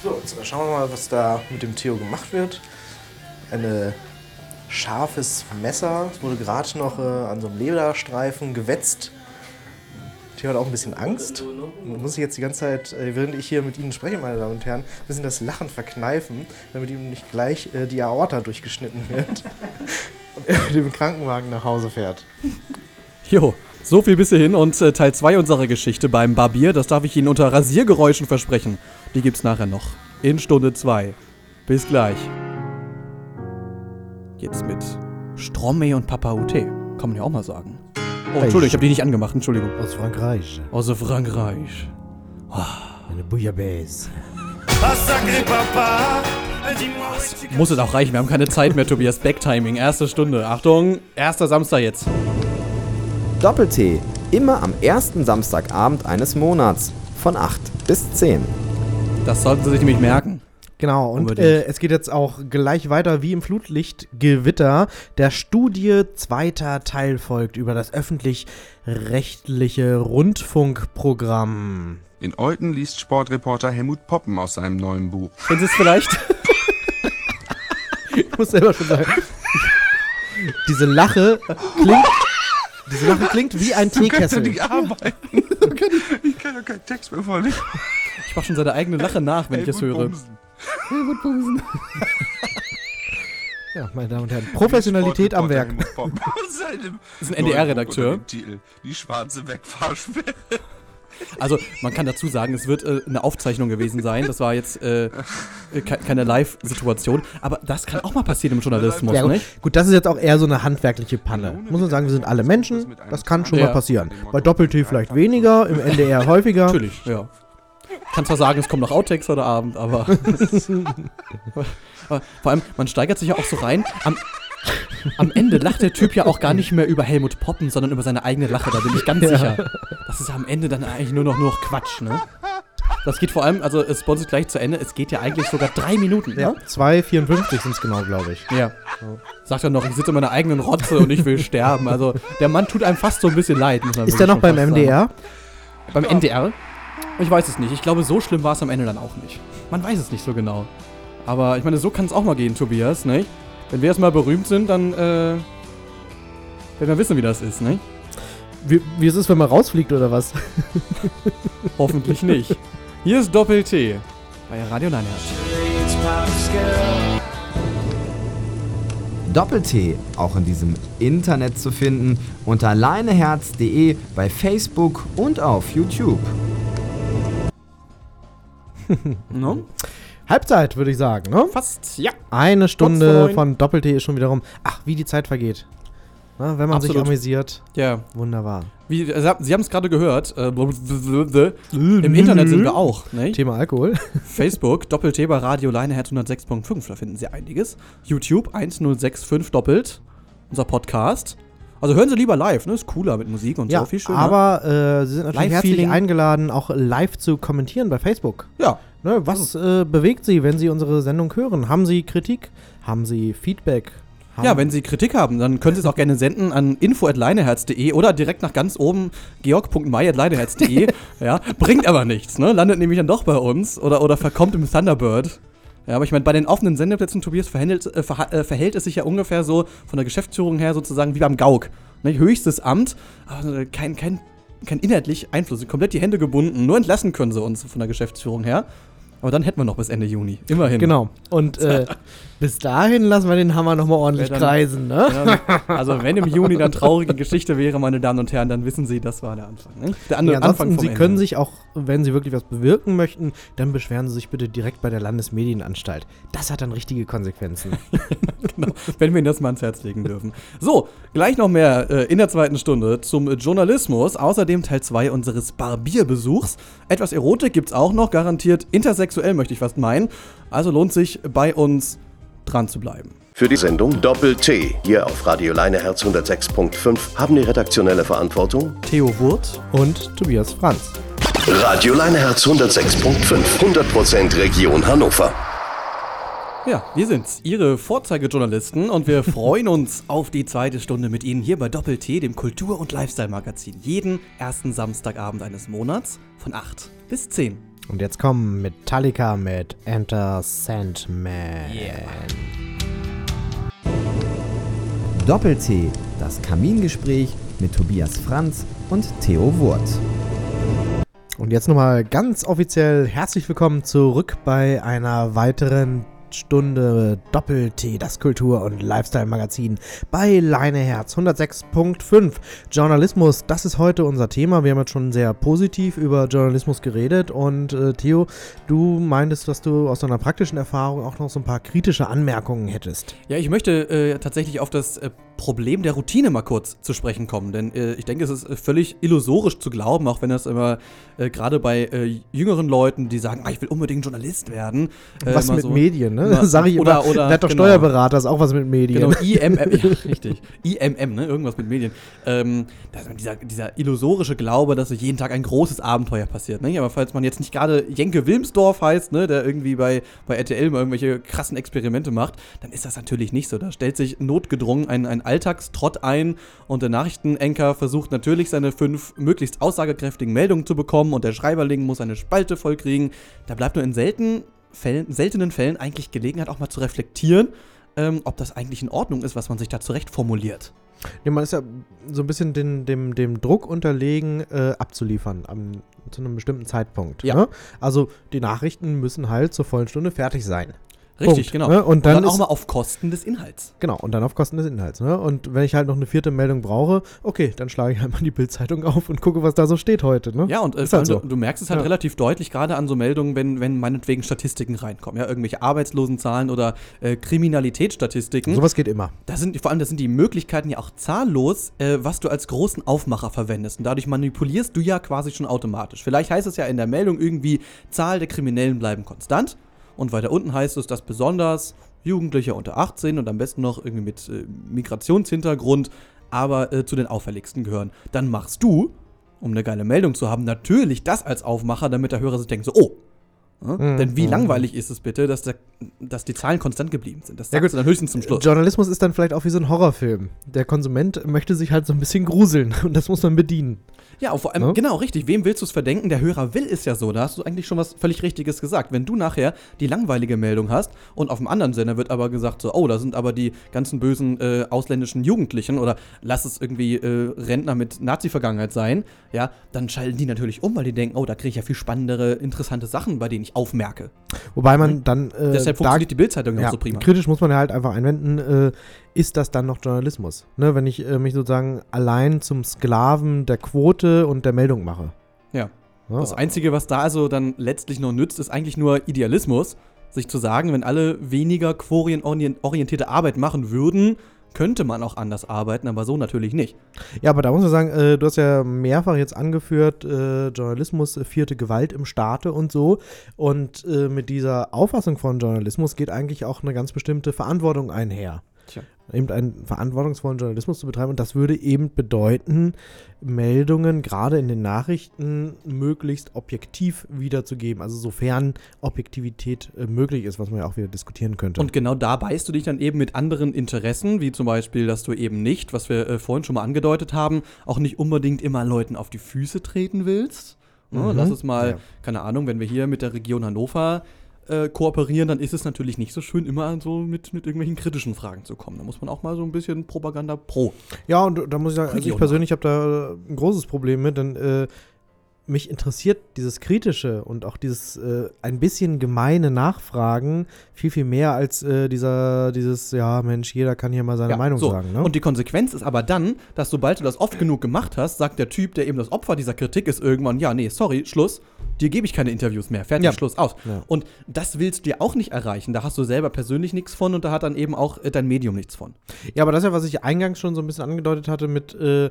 so, jetzt schauen wir mal, was da mit dem Theo gemacht wird. Ein scharfes Messer. Es wurde gerade noch äh, an so einem Lederstreifen gewetzt. Theo hat auch ein bisschen Angst. Muss sich jetzt die ganze Zeit, äh, während ich hier mit Ihnen spreche, meine Damen und Herren, ein bisschen das Lachen verkneifen, damit ihm nicht gleich äh, die Aorta durchgeschnitten wird und er mit dem Krankenwagen nach Hause fährt. Jo, so viel bis hierhin und äh, Teil 2 unserer Geschichte beim Barbier, das darf ich Ihnen unter Rasiergeräuschen versprechen. Die gibt's nachher noch. In Stunde 2. Bis gleich. Jetzt mit Stromae und Papa UT. Kann man ja auch mal sagen. Oh, Entschuldigung, ich habe die nicht angemacht, Entschuldigung. Aus Frankreich. Aus Frankreich. Eine Bouillabaisse. Muss es auch reichen, wir haben keine Zeit mehr, Tobias. Backtiming, erste Stunde. Achtung, erster Samstag jetzt. Doppel-T. Immer am ersten Samstagabend eines Monats. Von 8 bis 10. Das sollten Sie sich nämlich merken. Genau, und äh, es geht jetzt auch gleich weiter wie im Flutlichtgewitter. Der Studie zweiter Teil folgt über das öffentlich-rechtliche Rundfunkprogramm. In Olten liest Sportreporter Helmut Poppen aus seinem neuen Buch. Kennen Sie es vielleicht? Ich muss selber schon sagen. Diese Lache klingt. Diese Lache klingt wie ein So Teekessel. nicht arbeiten. ich kann doch keinen Text mehr vorlesen. Ich mache schon seine eigene Lache nach, wenn ich es höre. Helmut Bumsen. Ja, meine Damen und Herren, Professionalität am Werk. Das ist ein NDR-Redakteur. Die schwarze Wegfahrschwelle. Also, man kann dazu sagen, es wird äh, eine Aufzeichnung gewesen sein. Das war jetzt äh, ke keine Live-Situation. Aber das kann auch mal passieren im Journalismus, Ja, gut. nicht? gut, das ist jetzt auch eher so eine handwerkliche Panne. Muss man sagen, wir sind alle Menschen. Das kann schon Ja. mal passieren. Bei Doppel-T vielleicht weniger, im NDR häufiger. Natürlich, ja. Kann zwar sagen, es kommen noch Outtakes heute Abend, aber. aber vor allem, man steigert sich ja auch so rein. Am, am Ende lacht der Typ ja auch gar nicht mehr über Helmut Poppen, sondern über seine eigene Lache, da bin ich ganz Ja. sicher. Das ist ja am Ende dann eigentlich nur noch, nur noch Quatsch, ne? Das geht vor allem, also es sponsert gleich zu Ende, es geht ja eigentlich sogar drei Minuten, Ja, ne? 2,54 sind es genau, glaube ich. Ja. Sagt er noch, ich sitze in meiner eigenen Rotze und ich will sterben. Also der Mann tut einem fast so ein bisschen leid. Muss man Ist der noch beim MDR? Sagen. Beim NDR? Ich weiß es nicht. Ich glaube, so schlimm war es am Ende dann auch nicht. Man weiß es nicht so genau. Aber ich meine, so kann es auch mal gehen, Tobias, nicht? Wenn wir erstmal berühmt sind, dann äh, werden wir wissen, wie das ist, nicht? Wie, wie es ist, wenn man rausfliegt oder was? Hoffentlich nicht. Hier ist Doppel-T bei Radio Leinherz. Doppel-T auch in diesem Internet zu finden unter leineherz.de bei Facebook und auf YouTube. No? Halbzeit, würde ich sagen, ne? Fast, ja. Eine Stunde von Doppel-T ist schon wieder rum. Ach, wie die Zeit vergeht. Na, wenn man sich Absolut. amüsiert. Ja. Wunderbar. Wie, äh, Sie haben es gerade gehört. Äh, Im Internet sind wir auch, nicht? Thema Alkohol. Facebook, Doppel-T bei Radio Leineherz 106.5, da finden Sie einiges. YouTube 1065 doppelt, unser Podcast. Also hören Sie lieber live, ne? Ist cooler mit Musik und ja, so, viel schöner. aber äh, Sie sind natürlich herzlich eingeladen, auch live zu kommentieren bei Facebook. Ja. Ne, was äh, bewegt Sie, wenn Sie unsere Sendung hören? Haben Sie Kritik? Haben Sie Feedback? Haben Ja, wenn Sie Kritik haben, dann können Sie es auch gerne senden an info.leineherz.de oder direkt nach ganz oben georg.may.leineherz.de. ja, bringt aber nichts, ne? Landet nämlich dann doch bei uns oder, oder verkommt im Thunderbird. Ja, aber ich meine, bei den offenen Sendeplätzen, Tobias, verhält, äh, äh, verhält es sich ja ungefähr so von der Geschäftsführung her sozusagen wie beim Gauk. Ne? Höchstes Amt, aber äh, kein, kein, kein inhaltlich Einfluss, komplett die Hände gebunden, nur entlassen können sie uns von der Geschäftsführung her. Aber dann hätten wir noch bis Ende Juni. Immerhin. Genau. Und äh, bis dahin lassen wir den Hammer nochmal ordentlich Ja, dann- kreisen, ne? Ja, also wenn im Juni dann traurige Geschichte wäre, meine Damen und Herren, dann wissen Sie, das war der Anfang. Ne? Der andere ansonsten, Anfang vom Sie Ende. können sich auch, wenn Sie wirklich was bewirken möchten, dann beschweren Sie sich bitte direkt bei der Landesmedienanstalt. Das hat dann richtige Konsequenzen. genau, wenn wir Ihnen das mal ans Herz legen dürfen. So, gleich noch mehr äh, in der zweiten Stunde zum Journalismus. Außerdem Teil 2 unseres Barbierbesuchs. Etwas Erotik gibt's auch noch, garantiert intersexuell, möchte ich fast meinen. Also lohnt sich bei uns dran zu bleiben. Für die Sendung Doppel-T hier auf Radio Leineherz 106.5 haben die redaktionelle Verantwortung Theo Wurt und Tobias Franz. Radio Leineherz 106.5 100% Region Hannover. Ja, wir sind's, Ihre Vorzeigejournalisten und wir freuen uns auf die zweite Stunde mit Ihnen hier bei Doppel-T, dem Kultur- und Lifestyle-Magazin. Jeden ersten Samstagabend eines Monats von 8 bis 10. Und jetzt kommen Metallica mit Enter Sandman. Doppel-T, das Kamingespräch mit Tobias Franz und Theo Wurt. Und jetzt nochmal ganz offiziell herzlich willkommen zurück bei einer weiteren Stunde Doppel-T, das Kultur- und Lifestyle-Magazin bei Leineherz 106.5. Journalismus, das ist heute unser Thema. Wir haben jetzt schon sehr positiv über Journalismus geredet und äh, Theo, du meintest, dass du aus deiner praktischen Erfahrung auch noch so ein paar kritische Anmerkungen hättest. Ja, ich möchte äh, tatsächlich auf das äh, Problem der Routine mal kurz zu sprechen kommen, denn äh, ich denke, es ist äh, völlig illusorisch zu glauben, auch wenn das immer äh, gerade bei äh, jüngeren Leuten, die sagen, ah, ich will unbedingt Journalist werden. äh, was mit so- Medien, ne? immer- Sag ich oder, immer. oder, Der hat doch genau. Steuerberater, ist auch was mit Medien. Genau, IMM, ja, richtig. IMM, ne? Irgendwas mit Medien. Ähm, das ist dieser, dieser illusorische Glaube, dass so jeden Tag ein großes Abenteuer passiert. Ne? Aber falls man jetzt nicht gerade Jenke Wilmsdorf heißt, ne, der irgendwie bei, bei RTL mal irgendwelche krassen Experimente macht, dann ist das natürlich nicht so. Da stellt sich notgedrungen ein, ein Alltagstrott ein und der Nachrichtenenker versucht natürlich seine fünf möglichst aussagekräftigen Meldungen zu bekommen und der Schreiberling muss eine Spalte vollkriegen. Da bleibt nur in selten Fällen, seltenen Fällen eigentlich Gelegenheit, auch mal zu reflektieren, ähm, ob das eigentlich in Ordnung ist, was man sich da zurecht formuliert. Ja, man ist ja so ein bisschen den, dem, dem Druck unterlegen, äh, abzuliefern am, zu einem bestimmten Zeitpunkt. Ja. Ne? Also die Nachrichten müssen halt zur vollen Stunde fertig sein. Richtig, Punkt, genau. Ne? Und dann, auch ist, mal auf Kosten des Inhalts. Genau, und dann auf Kosten des Inhalts. Ne? Und wenn ich halt noch eine vierte Meldung brauche, okay, dann schlage ich halt mal die Bildzeitung auf und gucke, was da so steht heute. Ne? Ja, und äh, halt so. du, du merkst es halt Ja. relativ deutlich, gerade an so Meldungen, wenn, wenn meinetwegen Statistiken reinkommen, ja, irgendwelche Arbeitslosenzahlen oder äh, Kriminalitätsstatistiken. Sowas geht immer. Da sind, vor allem, das sind die Möglichkeiten ja auch zahllos, äh, was du als großen Aufmacher verwendest. Und dadurch manipulierst du ja quasi schon automatisch. Vielleicht heißt es ja in der Meldung irgendwie, Zahl der Kriminellen bleiben konstant. Und weiter unten heißt es, dass besonders Jugendliche unter 18 und am besten noch irgendwie mit äh, Migrationshintergrund, aber äh, zu den auffälligsten gehören. Dann machst du, um eine geile Meldung zu haben, natürlich das als Aufmacher, damit der Hörer sich denkt so, oh. Ja? Mhm. Denn wie Mhm. langweilig ist es bitte, dass, der, dass die Zahlen konstant geblieben sind? Das Ja, sagst du dann höchstens zum Schluss. Journalismus ist dann vielleicht auch wie so ein Horrorfilm. Der Konsument möchte sich halt so ein bisschen gruseln und das muss man bedienen. Ja, vor allem, Ne? genau, richtig. Wem willst du es verdenken? Der Hörer will es ja so. Da hast du eigentlich schon was völlig Richtiges gesagt. Wenn du nachher die langweilige Meldung hast und auf dem anderen Sender wird aber gesagt so, oh, da sind aber die ganzen bösen äh, ausländischen Jugendlichen oder lass es irgendwie äh, Rentner mit Nazi-Vergangenheit sein, ja, dann schalten die natürlich um, weil die denken, oh, da kriege ich ja viel spannendere, interessante Sachen, bei denen ich aufmerke. Wobei man dann. Äh, Deshalb funktioniert die Bildzeitung ja ja, auch so prima. Kritisch muss man ja halt einfach einwenden, äh, ist das dann noch Journalismus? Ne, wenn ich äh, mich sozusagen allein zum Sklaven der Quote und der Meldung mache. Ja. Ja. Das Einzige, was da also dann letztlich noch nützt, ist eigentlich nur Idealismus. Sich zu sagen, wenn alle weniger quorienorientierte Arbeit machen würden, könnte man auch anders arbeiten, aber so natürlich nicht. Ja, aber da muss man sagen, äh, du hast ja mehrfach jetzt angeführt, äh, Journalismus, äh, vierte Gewalt im Staate und so. Und äh, mit dieser Auffassung von Journalismus geht eigentlich auch eine ganz bestimmte Verantwortung einher. Tja. Eben einen verantwortungsvollen Journalismus zu betreiben. Und das würde eben bedeuten, Meldungen gerade in den Nachrichten möglichst objektiv wiederzugeben. Also sofern Objektivität äh, möglich ist, was man ja auch wieder diskutieren könnte. Und genau da beißt du dich dann eben mit anderen Interessen, wie zum Beispiel, dass du eben nicht, was wir äh, vorhin schon mal angedeutet haben, auch nicht unbedingt immer Leuten auf die Füße treten willst. Ja, Mhm. Lass es mal, Ja. keine Ahnung, wenn wir hier mit der Region Hannover äh, kooperieren, dann ist es natürlich nicht so schön, immer so mit, mit irgendwelchen kritischen Fragen zu kommen. Da muss man auch mal so ein bisschen Propaganda pro. Ja, und da muss ich sagen, also ich persönlich habe da äh, ein großes Problem mit, denn äh, mich interessiert dieses kritische und auch dieses äh, ein bisschen gemeine Nachfragen viel, viel mehr als äh, dieser, dieses, ja, Mensch, jeder kann hier mal seine Ja, Meinung so. sagen. Ne? Und die Konsequenz ist aber dann, dass sobald du das oft genug gemacht hast, sagt der Typ, der eben das Opfer dieser Kritik ist, irgendwann, ja, nee, sorry, Schluss, dir gebe ich keine Interviews mehr, fertig, Ja. Schluss, aus. Ja. Und das willst du ja auch nicht erreichen. Da hast du selber persönlich nichts von und da hat dann eben auch äh, dein Medium nichts von. Ja, aber das ist ja, was ich eingangs schon so ein bisschen angedeutet hatte mit äh,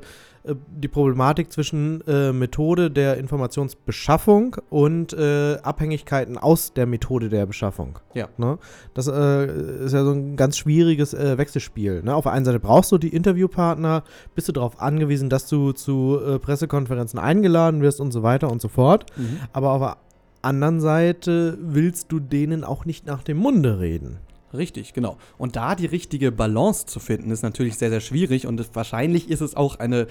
die Problematik zwischen äh, Methode der Informationsbeschaffung und äh, Abhängigkeiten aus der Methode der Beschaffung. Ja. Ne? Das äh, ist ja so ein ganz schwieriges äh, Wechselspiel. Ne? Auf der einen Seite brauchst du die Interviewpartner, bist du darauf angewiesen, dass du zu äh, Pressekonferenzen eingeladen wirst und so weiter und so fort. Mhm. Aber auf der anderen Seite willst du denen auch nicht nach dem Munde reden. Richtig, genau. Und da die richtige Balance zu finden, ist natürlich sehr, sehr schwierig und wahrscheinlich ist es auch eine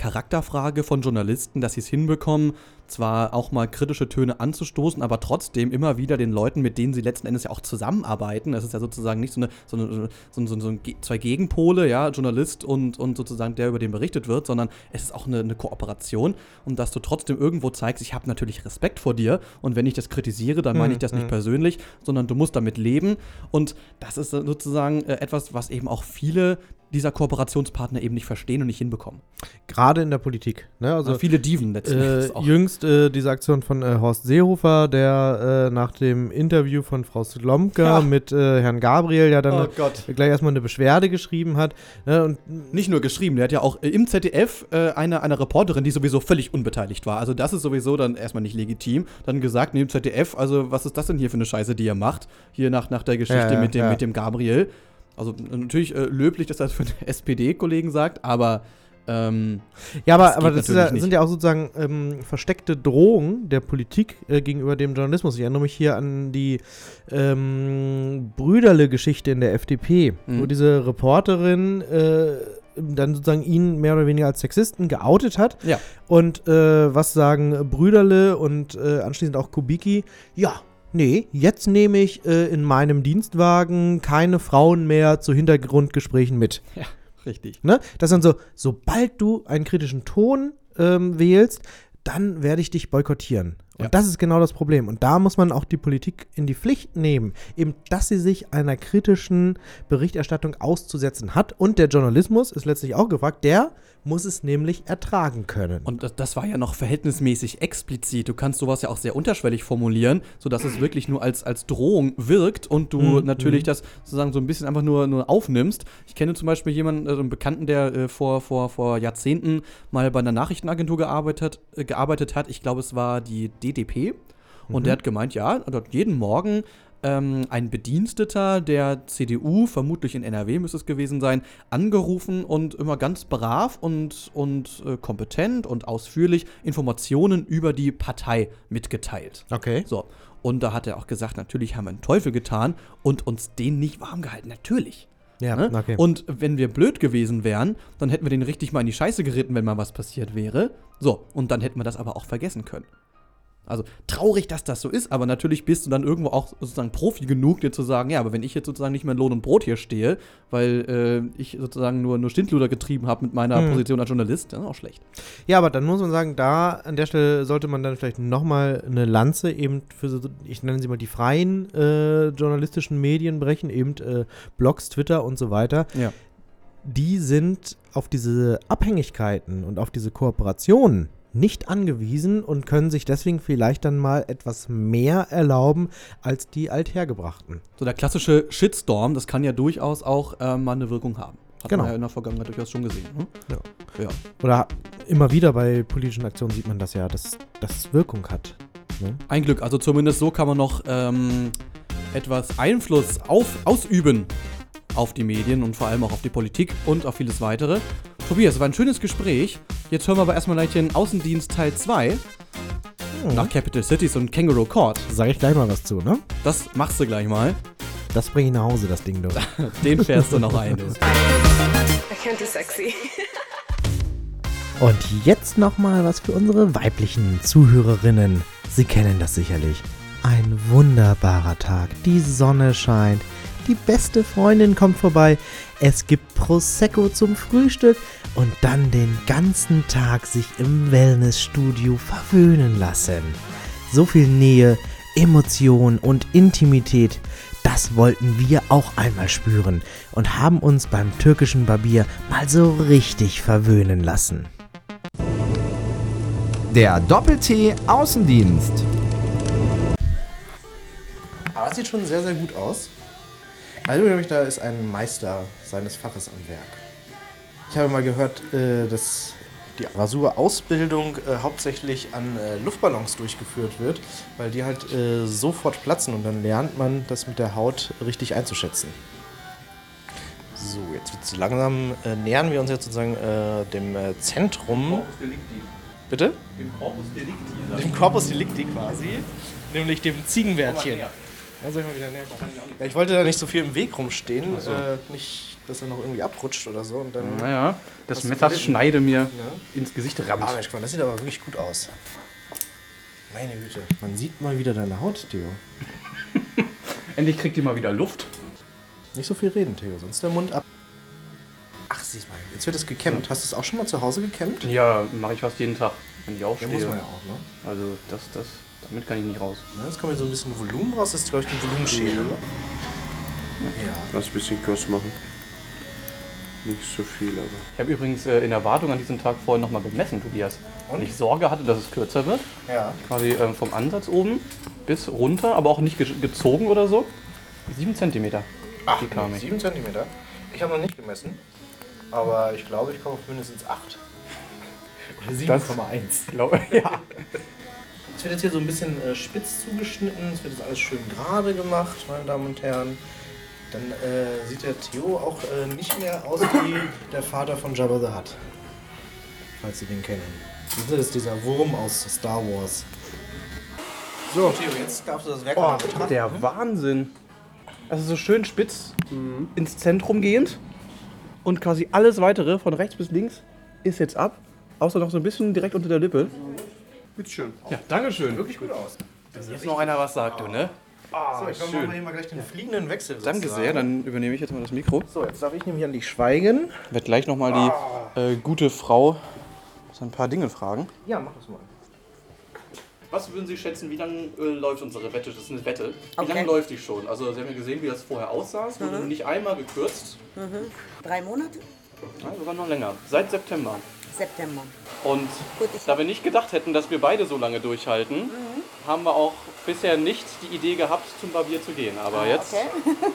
Charakterfrage von Journalisten, dass sie es hinbekommen, zwar auch mal kritische Töne anzustoßen, aber trotzdem immer wieder den Leuten, mit denen sie letzten Endes ja auch zusammenarbeiten, das ist ja sozusagen nicht so eine, so eine, so, so, so zwei Gegenpole, ja, Journalist und, und sozusagen der, über den berichtet wird, sondern es ist auch eine, eine Kooperation und dass du trotzdem irgendwo zeigst, ich habe natürlich Respekt vor dir und wenn ich das kritisiere, dann meine ich das nicht Mhm. persönlich, sondern du musst damit leben und das ist sozusagen äh, etwas, was eben auch viele dieser Kooperationspartner eben nicht verstehen und nicht hinbekommen. Gerade in der Politik. Ne? Also, Also viele Dieven letztendlich. Äh, ist äh, diese Aktion von äh, Horst Seehofer, der äh, nach dem Interview von Frau Slomka Ja. mit äh, Herrn Gabriel ja dann Oh gleich erstmal eine Beschwerde geschrieben hat. Ne? Und Nicht nur geschrieben, der hat ja auch äh, im ZDF äh, eine, eine Reporterin, die sowieso völlig unbeteiligt war. Also das ist sowieso dann erstmal nicht legitim. Dann gesagt, nee, im ZDF, also was ist das denn hier für eine Scheiße, die ihr macht? Hier nach, nach der Geschichte Ja, mit, dem, mit dem Gabriel. Also natürlich löblich, dass er das für einen SPD-Kollegen sagt, aber ähm, Ja, aber Das aber das ja, sind ja auch sozusagen ähm, versteckte Drohungen der Politik äh, gegenüber dem Journalismus. Ich erinnere mich hier an die ähm, Brüderle-Geschichte in der FDP, Mhm. wo diese Reporterin äh, dann sozusagen ihn mehr oder weniger als Sexisten geoutet hat. Ja. Und äh, was sagen Brüderle und äh, anschließend auch Kubicki? Ja. Nee, jetzt nehme ich äh, in meinem Dienstwagen keine Frauen mehr zu Hintergrundgesprächen mit. ja, richtig. Ne? Das dann so, sobald du einen kritischen Ton ähm, wählst, dann werde ich dich boykottieren. Und Ja. das ist genau das Problem. Und da muss man auch die Politik in die Pflicht nehmen, eben, dass sie sich einer kritischen Berichterstattung auszusetzen hat. Und der Journalismus ist letztlich auch gefragt, der muss es nämlich ertragen können. Und das, das war ja noch verhältnismäßig explizit. Du kannst sowas ja auch sehr unterschwellig formulieren, sodass es wirklich nur als, als Drohung wirkt und du Mhm, natürlich mhm. das sozusagen so ein bisschen einfach nur, nur aufnimmst. Ich kenne zum Beispiel jemanden, also einen Bekannten, der äh, vor, vor, vor Jahrzehnten mal bei einer Nachrichtenagentur gearbeitet, äh, gearbeitet hat. Ich glaube, es war die DDP. Und Mhm. der hat gemeint, ja, dort jeden Morgen ähm, ein Bediensteter der CDU, vermutlich in NRW müsste es gewesen sein, angerufen und immer ganz brav und, und äh, kompetent und ausführlich Informationen über die Partei mitgeteilt. Okay. So. Und da hat er auch gesagt, natürlich haben wir einen Teufel getan und uns den nicht warm gehalten. Natürlich. Ja, Ne? okay. Und wenn wir blöd gewesen wären, dann hätten wir den richtig mal in die Scheiße geritten, wenn mal was passiert wäre. So, und dann hätten wir das aber auch vergessen können. Also traurig, dass das so ist, aber natürlich bist du dann irgendwo auch sozusagen Profi genug, dir zu sagen, ja, aber wenn ich jetzt sozusagen nicht mehr in Lohn und Brot hier stehe, weil äh, ich sozusagen nur, nur Stindluder getrieben habe mit meiner Hm. Position als Journalist, dann ist auch schlecht. Ja, aber dann muss man sagen, da an der Stelle sollte man dann vielleicht nochmal eine Lanze eben für, so, ich nenne sie mal die freien äh, journalistischen Medien brechen, eben äh, Blogs, Twitter und so weiter. Ja. Die sind auf diese Abhängigkeiten und auf diese Kooperationen nicht angewiesen und können sich deswegen vielleicht dann mal etwas mehr erlauben als die althergebrachten. So der klassische Shitstorm, das kann ja durchaus auch äh, mal eine Wirkung haben. Hat Genau. man ja in der Vergangenheit durchaus schon gesehen. Ne? Ja. Ja. Oder immer wieder bei politischen Aktionen sieht man das ja, dass das Wirkung hat. Ne? Ein Glück, also zumindest so kann man noch ähm, etwas Einfluss auf, ausüben auf die Medien und vor allem auch auf die Politik und auf vieles weitere. Tobias, war ein schönes Gespräch. Jetzt hören wir aber erstmal gleich den Außendienst Teil 2 nach Capital Cities und Kangaroo Court. Sag ich gleich mal was zu, ne? Das machst du gleich mal. Das bringe ich nach Hause, das Ding, du. Den fährst du noch ein. Du. Erkennt sexy. Und jetzt nochmal was für unsere weiblichen Zuhörerinnen. Sie kennen das sicherlich. Ein wunderbarer Tag, die Sonne scheint, die beste Freundin kommt vorbei, es gibt Prosecco zum Frühstück und dann den ganzen Tag sich im Wellnessstudio verwöhnen lassen. So viel Nähe, Emotion und Intimität, das wollten wir auch einmal spüren und haben uns beim türkischen Barbier mal so richtig verwöhnen lassen. Der Doppel-T Außendienst. Aber das sieht schon sehr, sehr gut aus. Also nämlich da ist ein Meister seines Faches am Werk. Ich habe mal gehört, äh, dass die Rasurausbildung äh, hauptsächlich an äh, Luftballons durchgeführt wird, weil die halt sofort platzen und dann lernt man das mit der Haut richtig einzuschätzen. So, jetzt wird's langsam äh, nähern wir uns jetzt sozusagen dem Zentrum. Bitte? Im Corpus Delicti. Dem Corpus Delicti quasi, nämlich dem Ziegenbärtchen. Ja, soll ich mal wieder näher kommen? Ja, ich wollte da nicht so viel im Weg rumstehen, Ach so. äh, nicht, dass er noch irgendwie abrutscht oder so. Und dann Naja, das Messer schneide mir Ja. ins Gesicht rammt. Ah, Mensch, das sieht aber wirklich gut aus. Meine Güte. Man sieht mal wieder deine Haut, Theo. Endlich kriegt ihr mal wieder Luft. Nicht so viel reden, Theo, sonst der Mund ab. Ach, siehst mal, jetzt wird es gekämmt. Hast du es auch schon mal zu Hause gekämmt? Ja, mache ich fast jeden Tag, wenn ich Ja, aufstehe. muss man ja auch, ne? Also das, das, damit kann ich nicht raus. Ja, jetzt kommt so ein bisschen Volumen raus. Das ist, glaube ich, die Volumenschäle. Ja. Lass ein bisschen Kurs machen. Nicht so viel, aber. Ich habe übrigens äh, in Erwartung an diesem Tag vorhin nochmal gemessen, Tobias. Und ich Sorge hatte, dass es kürzer wird. Ja. Quasi ähm, vom Ansatz oben bis runter, aber auch nicht ge gezogen oder so. 7 cm. Ach, die kam nee, ich. 7 cm. Ich habe noch nicht gemessen. Aber ich glaube, ich komme auf mindestens 8. Oder 7,1. Glaube ja. Es wird jetzt hier so ein bisschen äh, spitz zugeschnitten. Es wird jetzt alles schön gerade gemacht, meine Damen und Herren. Dann äh, sieht der Theo auch äh, nicht mehr aus wie der Vater von Jabba the Hutt. Falls Sie den kennen. Das ist dieser Wurm aus Star Wars. So, Theo, jetzt darfst du das Werk Oh, der Wahnsinn. Also so schön spitz ins Zentrum gehend. Und quasi alles weitere von rechts bis links ist jetzt ab. Außer noch so ein bisschen direkt unter der Lippe. Bitteschön. Ja, Dankeschön. Wirklich gut aus. Dass jetzt noch einer was sagt, du, ne? so, ich schön. machen wir hier mal gleich den fliegenden Wechsel. Danke sozusagen. sehr, dann übernehme ich jetzt mal das Mikro. So, jetzt darf ich nämlich an dich schweigen. Ich werde gleich nochmal die äh, gute Frau so ein paar Dinge fragen. Ja, mach das mal. Was würden Sie schätzen, wie lange äh, läuft unsere Wette? Das ist eine Wette. Wie Okay. lange läuft die schon? Also Sie haben ja gesehen, wie das vorher aussah. Es wurde Mhm. nicht einmal gekürzt. Mhm. Drei Monate? Ja, sogar noch länger. Seit September. September. Und Gut, da wir nicht gedacht hätten, dass wir beide so lange durchhalten, haben wir auch bisher nicht die Idee gehabt, zum Barbier zu gehen. Aber Ah, jetzt okay.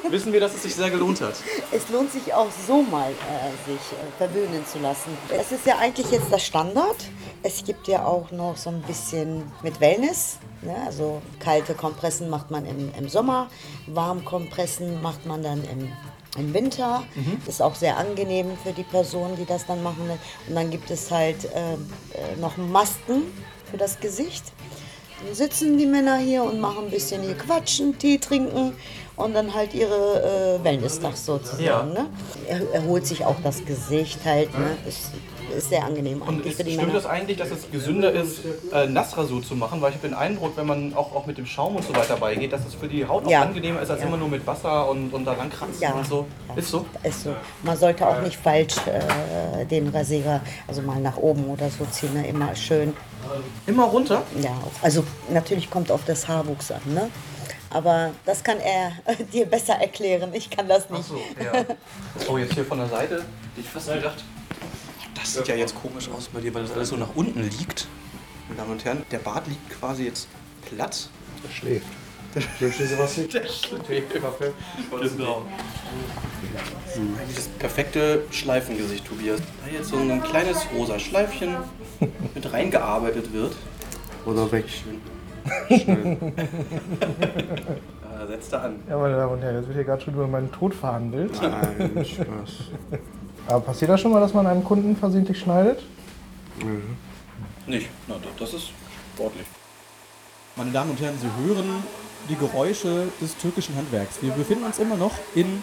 wissen wir, dass es sich sehr gelohnt hat. Es lohnt sich auch so mal, äh, sich äh, verwöhnen zu lassen. Das ist ja eigentlich jetzt das Standard. Es gibt ja auch noch so ein bisschen mit Wellness. Ne? Also kalte Kompressen macht man im, im Sommer, Warmkompressen macht man dann im, im Winter. Mhm. Ist auch sehr angenehm für die Personen, die das dann machen. Und dann gibt es halt äh, äh, noch Masken für das Gesicht. Dann sitzen die Männer hier und machen ein bisschen hier quatschen, Tee trinken und dann halt ihre äh, Wellness-Tag sozusagen. Ja. Ne? Er, erholt sich auch das Gesicht halt. Ne? Ist, ist sehr angenehm Und eigentlich ist, für die stimmt Männer. das eigentlich, dass es gesünder ist, äh, Nassrasur zu machen? Weil ich habe den Eindruck, wenn man auch, auch mit dem Schaum und so weiter beigeht, dass es für die Haut auch Ja. angenehmer ist, als Ja. immer nur mit Wasser und, und da lang kratzen Ja. und so. Ist so? Ist so. Man sollte auch nicht falsch äh, den Rasierer, also mal nach oben oder so ziehen, ne? immer schön. Immer runter? Ja, also natürlich kommt auf das Haarwuchs an, ne? Aber das kann er dir besser erklären. Ich kann das nicht. Ja. Oh, jetzt hier von der Seite. Ich fast gedacht, das sieht ja jetzt komisch aus bei dir, weil das alles so nach unten liegt. Meine Damen und Herren, der Bart liegt quasi jetzt platt. Der schläft. Wünschst du dir sowas nicht? Der schläft. Genau. Eigentlich das perfekte Schleifengesicht, Tobias. Da jetzt so ein kleines rosa Schleifchen mit reingearbeitet wird. Oder weg. Da setzt er an. Ja, meine Damen und Herren, jetzt wird hier gerade schon über meinen Tod verhandelt. Nein, Spaß. Aber passiert das schon mal, dass man einen Kunden versehentlich schneidet? Nicht. Na, das ist sportlich. Meine Damen und Herren, Sie hören die Geräusche des türkischen Handwerks. Wir befinden uns immer noch in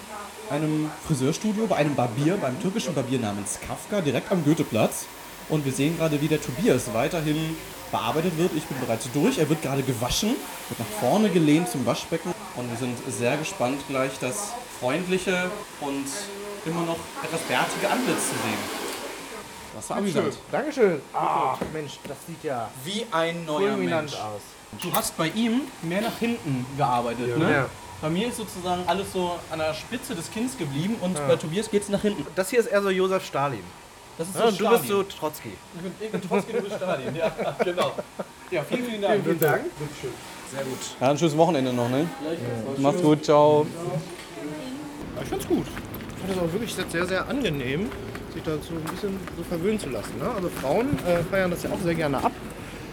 einem Friseurstudio, bei einem Barbier, beim türkischen Barbier namens Kafka, direkt am Goetheplatz. Und wir sehen gerade, wie der Tobias weiterhin bearbeitet wird. Ich bin bereits durch. Er wird gerade gewaschen, wird nach vorne gelehnt zum Waschbecken. Und wir sind sehr gespannt, gleich das freundliche und immer noch etwas bärtige Antlitz zu sehen. Das war amüsant. Dankeschön. Ah, Mensch, das sieht ja Wie ein neuer fulminant Mensch. aus. Du hast bei ihm mehr nach hinten gearbeitet, ne? Ja. Bei mir ist sozusagen alles so an der Spitze des Kinns geblieben und Ja. bei Tobias geht's nach hinten. Das hier ist eher so Josef Stalin. Das ist Ja, so und du bist so Stalin. Trotzki. Ich bin, ich bin Trotzki, du bist Stalin. Ja, genau. Ja, vielen, vielen Dank. Vielen Dank. Sehr gut. Ja, ein schönes Wochenende noch, ne? Macht's gut, ciao. Ich fand's gut. Ich fand es auch wirklich sehr, sehr angenehm, sich dazu ein bisschen so verwöhnen zu lassen. Ne? Also Frauen äh, feiern das ja auch sehr gerne ab.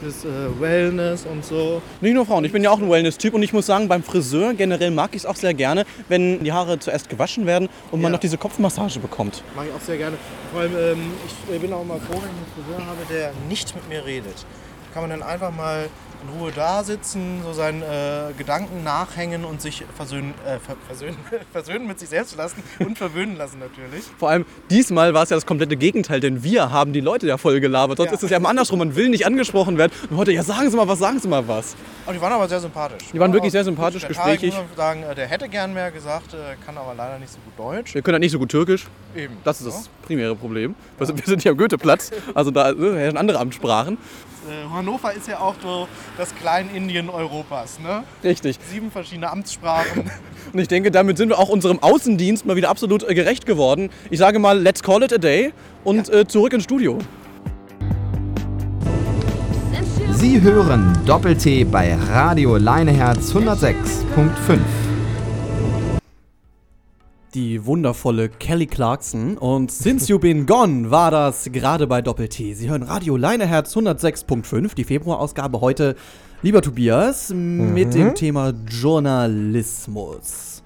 Das äh, Wellness und so. Nicht nur Frauen, ich bin ja auch ein Wellness-Typ und ich muss sagen, beim Friseur generell mag ich es auch sehr gerne, wenn die Haare zuerst gewaschen werden und man Ja. noch diese Kopfmassage bekommt. Mache ich auch sehr gerne. Vor allem, ähm, ich bin auch mal froh, wenn ich einen Friseur habe, der nicht mit mir redet. Kann man dann einfach mal in Ruhe da sitzen, so seinen äh, Gedanken nachhängen und sich versöhnen, äh, ver versöhnen, versöhnen mit sich selbst lassen und verwöhnen lassen natürlich. Vor allem diesmal war es ja das komplette Gegenteil, denn wir haben die Leute ja voll gelabert. Sonst Ja. ist es ja immer andersrum, man will nicht angesprochen werden. Und heute, ja sagen Sie mal was, sagen Sie mal was. Aber die waren aber sehr sympathisch. Die waren wirklich sehr sympathisch. Der gesprächig. muss sagen, äh, der hätte gern mehr gesagt, äh, kann aber leider nicht so gut Deutsch. Wir können halt nicht so gut Türkisch. Eben. Das ist das primäre Problem. Wir sind- Wir sind hier am Goetheplatz, also da äh, herrschen andere Amtssprachen. Äh, Hannover ist ja auch so das Kleinindien Europas, ne? Richtig. Sieben verschiedene Amtssprachen. Und ich denke, damit sind wir auch unserem Außendienst mal wieder absolut äh, gerecht geworden. Ich sage mal, let's call it a day und äh, zurück ins Studio. Sie hören Doppel-T bei Radio Leineherz 106.5. Die wundervolle Kelly Clarkson und Since You Been Gone war das gerade bei Doppel-T. Sie hören Radio Leineherz 106.5, die Februarausgabe heute, lieber Tobias, mit Mhm. dem Thema Journalismus.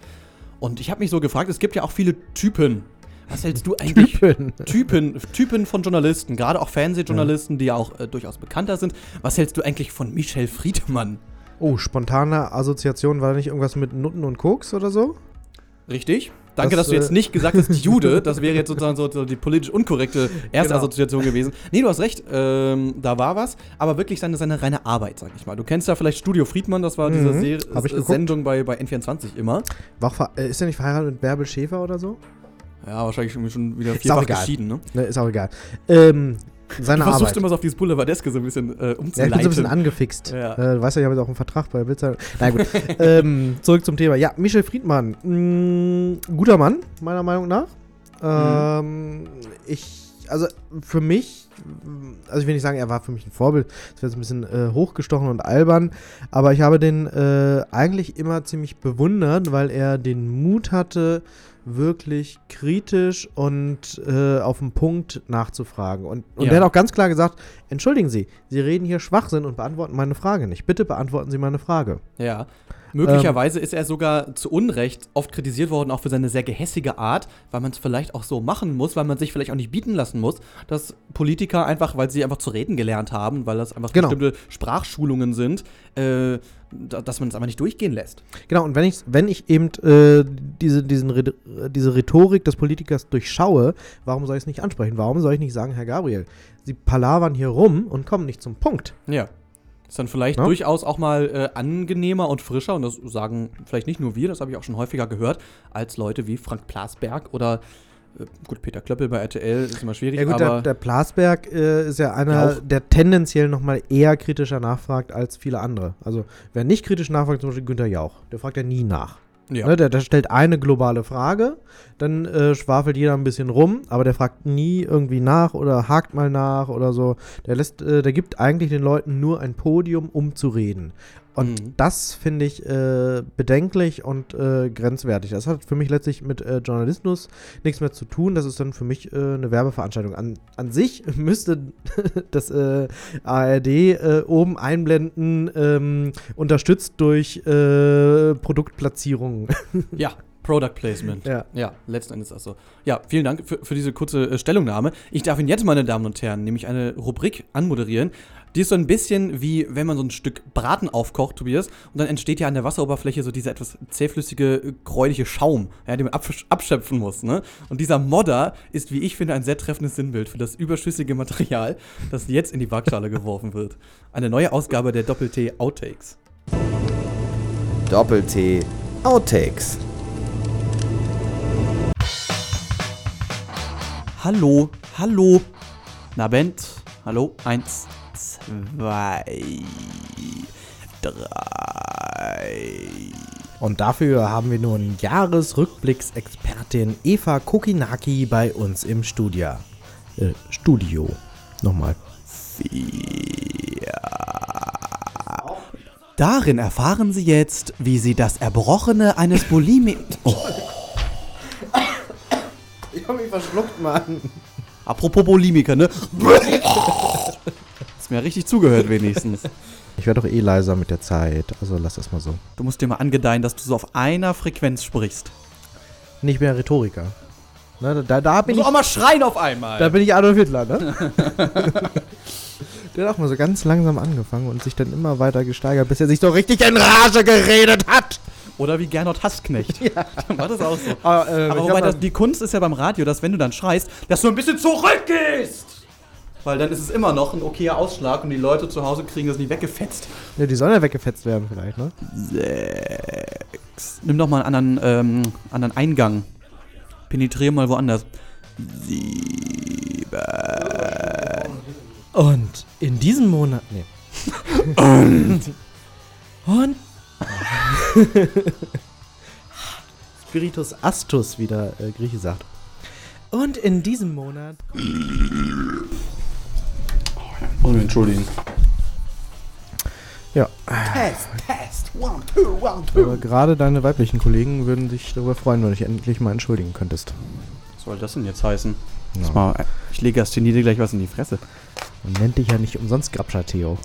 Und ich habe mich so gefragt, es gibt ja auch viele Typen. Was hältst du eigentlich? Typen. Typen, Typen von Journalisten, gerade auch Fernsehjournalisten, die ja auch äh, durchaus bekannter sind. Was hältst du eigentlich von Michel Friedmann? Oh, spontane Assoziation war da nicht irgendwas mit Nutten und Koks oder so? Richtig. Danke, Das, dass du jetzt äh, nicht gesagt hast, Jude. Das wäre jetzt sozusagen so, die politisch unkorrekte erste Genau. Assoziation gewesen. Nee, du hast recht, ähm, da war was, aber wirklich seine, seine reine Arbeit, sag ich mal. Du kennst ja vielleicht Studio Friedmann, das war diese Mhm. Ser Hab ich geguckt. Sendung bei, bei N24 immer. War äh, ist er nicht verheiratet mit Bärbel Schäfer oder so? Ja, wahrscheinlich schon wieder vierfach geschieden, ne? Ne, ist auch egal. Ähm, seine du versuchst Arbeit. immer so auf dieses Boulevardeske so ein bisschen äh, Ja, ich umzuleiten. bin so ein bisschen angefixt. Ja. Äh, du weißt ja, ich habe jetzt auch einen Vertrag bei Bildzeitung. Na gut. ähm, zurück zum Thema. Ja, Michel Friedmann. Mh, guter Mann, meiner Meinung nach. Ähm, ich, also für mich, mh, also ich will nicht sagen, er war für mich ein Vorbild. Das wäre jetzt ein bisschen äh, hochgestochen und albern. Aber ich habe den äh, eigentlich immer ziemlich bewundert, weil er den Mut hatte, wirklich kritisch und äh, auf den Punkt nachzufragen. Und, und Ja. der hat auch ganz klar gesagt, entschuldigen Sie, Sie reden hier Schwachsinn und beantworten meine Frage nicht. Bitte beantworten Sie meine Frage. Ja. Möglicherweise ist er sogar zu Unrecht oft kritisiert worden, auch für seine sehr gehässige Art, weil man es vielleicht auch so machen muss, weil man sich vielleicht auch nicht bieten lassen muss, dass Politiker einfach, weil sie einfach zu reden gelernt haben, weil das einfach Genau. bestimmte Sprachschulungen sind, äh, dass man es einfach nicht durchgehen lässt. Genau, und wenn ich, wenn ich eben äh, diese, diesen, diese Rhetorik des Politikers durchschaue, warum soll ich es nicht ansprechen? Warum soll ich nicht sagen, Herr Gabriel, Sie palavern hier rum und kommen nicht zum Punkt? Ja. Ist dann vielleicht Ja. durchaus auch mal äh, angenehmer und frischer, und das sagen vielleicht nicht nur wir, das habe ich auch schon häufiger gehört, als Leute wie Frank Plasberg oder gut, Peter Klöppel bei RTL ist immer schwierig, Ja gut, aber der, der Plasberg äh, ist ja einer, der tendenziell nochmal eher kritischer nachfragt als viele andere. Also wer nicht kritisch nachfragt, zum Beispiel Günther Jauch, der fragt ja nie nach. Ja. Ne, der, der stellt eine globale Frage, dann äh, schwafelt jeder ein bisschen rum, aber der fragt nie irgendwie nach oder hakt mal nach oder so. Der lässt, äh, der gibt eigentlich den Leuten nur ein Podium, um zu reden. Und Mhm. das finde ich äh, bedenklich und äh, grenzwertig. Das hat für mich letztlich mit äh, Journalismus nichts mehr zu tun. Das ist dann für mich äh, eine Werbeveranstaltung. An, an sich müsste das äh, ARD äh, oben einblenden, ähm, unterstützt durch Produktplatzierungen. Ja, Product Placement. Ja. ja, letzten Endes also. Ja, vielen Dank für, für diese kurze äh, Stellungnahme. Ich darf Ihnen jetzt, meine Damen und Herren, nämlich eine Rubrik anmoderieren. Die ist so ein bisschen wie, wenn man so ein Stück Braten aufkocht, Tobias, und dann entsteht ja an der Wasseroberfläche so dieser etwas zähflüssige, äh, gräuliche Schaum, ja, den man abschöpfen muss. Ne? Und dieser Modder ist, wie ich finde, ein sehr treffendes Sinnbild für das überschüssige Material, das jetzt in die Waagschale geworfen wird. Eine neue Ausgabe der Doppel-T Outtakes. Doppel-T Outtakes. Hallo, hallo. Na Bent, hallo, eins, zwei, drei. Und dafür haben wir nun Jahresrückblicksexpertin Eva Kokinaki bei uns im Studio. Äh, Studio. Nochmal. Darin erfahren Sie jetzt, wie Sie das Erbrochene eines Bulimi... Oh, Ich hab mich verschluckt, Mann. apropos Bulimiker, ne? Mir richtig zugehört wenigstens. Ich werde doch eh leiser mit der Zeit, also lass das mal so. Du musst dir mal angedeihen, dass du so auf einer Frequenz sprichst. Nicht mehr Rhetoriker. Ne, da, da bin Du ich. auch mal schreien auf einmal. Da bin ich Adolf Hitler, ne? Der hat auch mal so ganz langsam angefangen und sich dann immer weiter gesteigert, bis er sich so richtig in Rage geredet hat. Oder wie Gernot Hassknecht. Ja. War das auch so. Aber, äh, Aber wobei das, die Kunst ist ja beim Radio, dass wenn du dann schreist, dass du ein bisschen zurückgehst. Weil dann ist es immer noch ein okayer Ausschlag und die Leute zu Hause kriegen das nicht weggefetzt. Ja, die sollen ja weggefetzt werden vielleicht, ne? Sechs. Nimm doch mal einen anderen, ähm, anderen Eingang. Penetrier mal woanders. Sieben. Und in diesem Monat. Nee. Und. Und. Spiritus Astus, wie der äh, Grieche sagt. Und in diesem Monat. Muss mich entschuldigen. Ja. Test, Test. One, two, one, Aber gerade deine weiblichen Kollegen würden sich darüber freuen, wenn du dich endlich mal entschuldigen könntest. Was soll das denn jetzt heißen? Ja. Mal, ich lege erst dir gleich was in die Fresse. Man nennt dich ja nicht umsonst Grabscher Theo.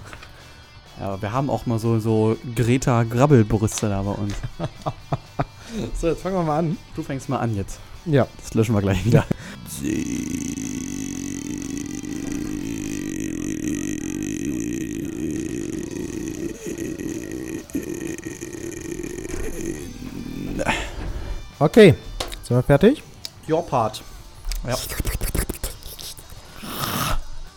Ja, aber wir haben auch mal so, so Greta Grabbelbrüste da bei uns. So, jetzt fangen wir mal an. Du fängst mal an jetzt. Ja. Das löschen wir gleich wieder. Okay. Sind wir fertig? Your part. Ja.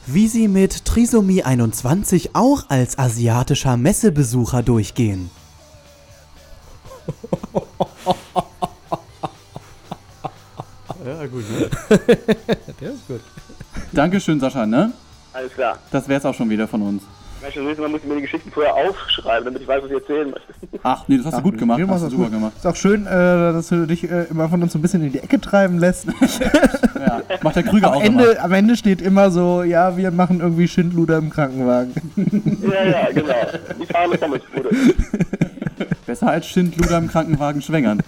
Wie sie mit Trisomie 21 auch als asiatischer Messebesucher durchgehen. Ja, gut, ne? Der ist gut. Dankeschön, Sascha, ne? Alles klar. Das wär's auch schon wieder von uns. Man muss mir die Geschichten vorher aufschreiben, damit ich weiß, was ich erzählen möchte. Ach, nee, das hast du gut gemacht. Ja, Hast du super gut. gemacht. Ist auch schön, äh, dass du dich äh, immer von uns so ein bisschen in die Ecke treiben lässt. Ja, macht der Krüger am auch Ende, immer. Am Ende steht immer so, ja, wir machen irgendwie Schindluder im Krankenwagen. Ja, ja, genau. Die fahren mit Pommesbude. Besser als Schindluder im Krankenwagen schwängern.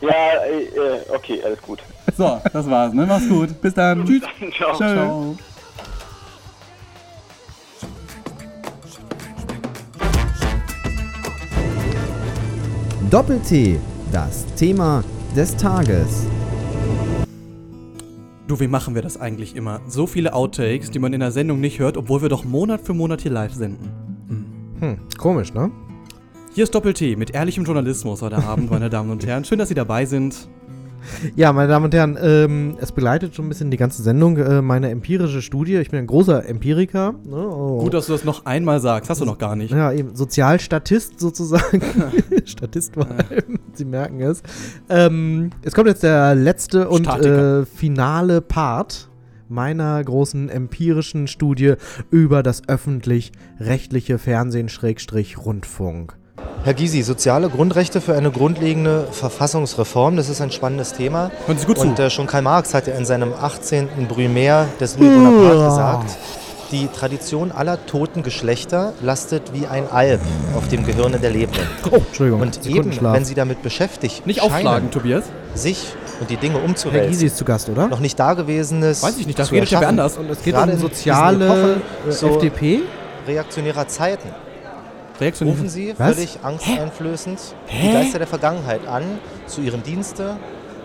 Ja, äh, okay, alles gut. So, das war's, ne? Mach's gut. Bis dann. Tschüss. Ciao. Ciao. Doppel-T, das Thema des Tages. Du, wie machen wir das eigentlich immer? So viele Outtakes, die man in der Sendung nicht hört, obwohl wir doch Monat für Monat hier live senden. Hm, komisch, ne? Hier ist Doppel-T mit ehrlichem Journalismus heute Abend, meine Damen und Herren. Schön, dass Sie dabei sind. Ja, meine Damen und Herren, ähm, es begleitet schon ein bisschen die ganze Sendung äh, meine empirische Studie. Ich bin ein großer Empiriker. Ne? Oh. Gut, dass du das noch einmal sagst. Hast du noch gar nicht. Ja, eben Sozialstatist sozusagen. Statist vor allem, Sie merken es. Ähm, es kommt jetzt der letzte und äh, finale Part meiner großen empirischen Studie über das öffentlich-rechtliche Fernsehen-Rundfunk. Herr Gysi, soziale Grundrechte für eine grundlegende Verfassungsreform, das ist ein spannendes Thema. Hören Sie gut Und äh, schon Karl Marx hat ja in seinem 18. Brumaire des Louis Bonaparte Uah. gesagt, die Tradition aller toten Geschlechter lastet wie ein Alb auf dem Gehirne der Lebenden. Oh, Entschuldigung. Und eben, wenn Sie damit beschäftigt Nicht aufschlagen, Tobias. sich und die Dinge Herr Gysi umzuwälzen, ist zu Gast, oder? noch nicht Dagewesenes Weiß ich nicht, das redet ja anders. Und es geht Gerade um soziale Epochen äh, so FDP. reaktionärer Zeiten Reaktion. rufen Sie Was? völlig angsteinflößend Hä? die Geister der Vergangenheit an, zu ihrem Dienste,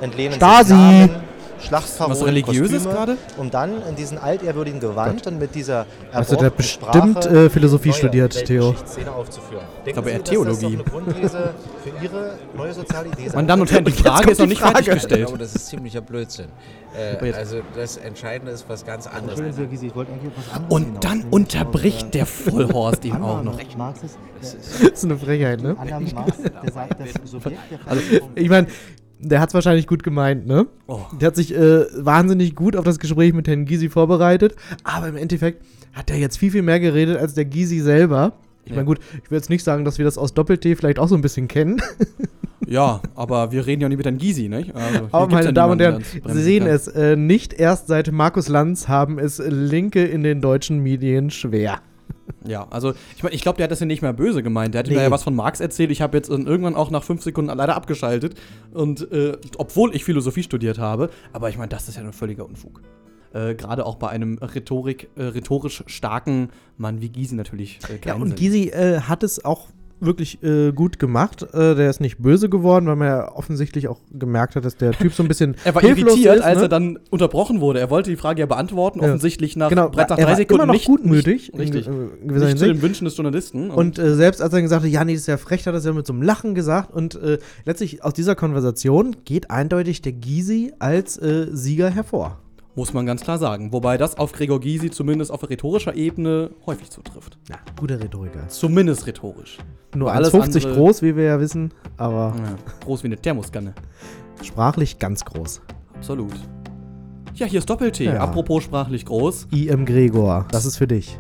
entlehnen Stasi! sich Namen, Schlachtparolen, Was Religiöses Kostüme, gerade? um dann in diesen altehrwürdigen Gewand und mit dieser Also der bestimmt, Sprache äh, Philosophie neue studiert, Theo. Weltgeschichtsszene aufzuführen. Denken Aber Sie, eher dass das Theologie. doch eine Grundthese für Ihre neue soziale Idee sein Meine Damen und? Herren, die Frage ist noch nicht Frage. Ich fertiggestellt. glaube, das ist ziemlicher Blödsinn. Äh, also das Entscheidende ist was ganz anderes. Sie, ich wollte eigentlich etwas anderes Und dann unterbricht der Vollhorst ihn auch noch. Das ist eine Frechheit, ne? Also, ich meine, der hat es wahrscheinlich gut gemeint, ne? Oh. Der hat sich äh, wahnsinnig gut auf das Gespräch mit Herrn Gysi vorbereitet, aber im Endeffekt hat er jetzt viel, viel mehr geredet als der Gysi selber. Ich Ja. meine, gut, ich will jetzt nicht sagen, dass wir das aus Doppel-T vielleicht auch so ein bisschen kennen. Ja, aber wir reden ja nicht mit Herrn Gysi, nicht? Also, Aber meine ja Damen und Herren, der Sie sehen kann. es, äh, nicht erst seit Markus Lanz haben es Linke in den deutschen Medien schwer. Ja, also ich meine, ich glaube, der hat das ja nicht mehr böse gemeint. Der hat mir Nee. ja was von Marx erzählt. Ich habe jetzt irgendwann auch nach fünf Sekunden leider abgeschaltet. Und äh, obwohl ich Philosophie studiert habe, aber ich meine, das ist ja ein völliger Unfug. Äh, Gerade auch bei einem Rhetorik, äh, rhetorisch starken Mann wie Gysi natürlich. Äh, Ja, und Sinn. Gysi äh, hat es auch wirklich äh, gut gemacht. Äh, der ist nicht böse geworden, weil man ja offensichtlich auch gemerkt hat, dass der Typ so ein bisschen Er war irritiert, ist, als ne? er dann unterbrochen wurde. Er wollte die Frage ja beantworten, Ja. offensichtlich nach genau, nach er drei war Sekunden immer noch nicht, gutmütig, Nicht, richtig. in, äh, nicht zu den Wünschen des Journalisten. Und äh, selbst als er gesagt hat, ja, nee, das ist ja frech, hat er es ja mit so einem Lachen gesagt. Und äh, letztlich aus dieser Konversation geht eindeutig der Gysi als äh, Sieger hervor. Muss man ganz klar sagen. Wobei das auf Gregor Gysi zumindest auf rhetorischer Ebene häufig zutrifft. Ja, guter Rhetoriker. Zumindest rhetorisch. Nur alles 1,50 andere- groß, wie wir ja wissen, aber Ja, groß wie eine Thermoskanne. sprachlich ganz groß. Absolut. Ja, hier ist Doppel-T. Ja. Apropos sprachlich groß. IM Gregor, das ist für dich.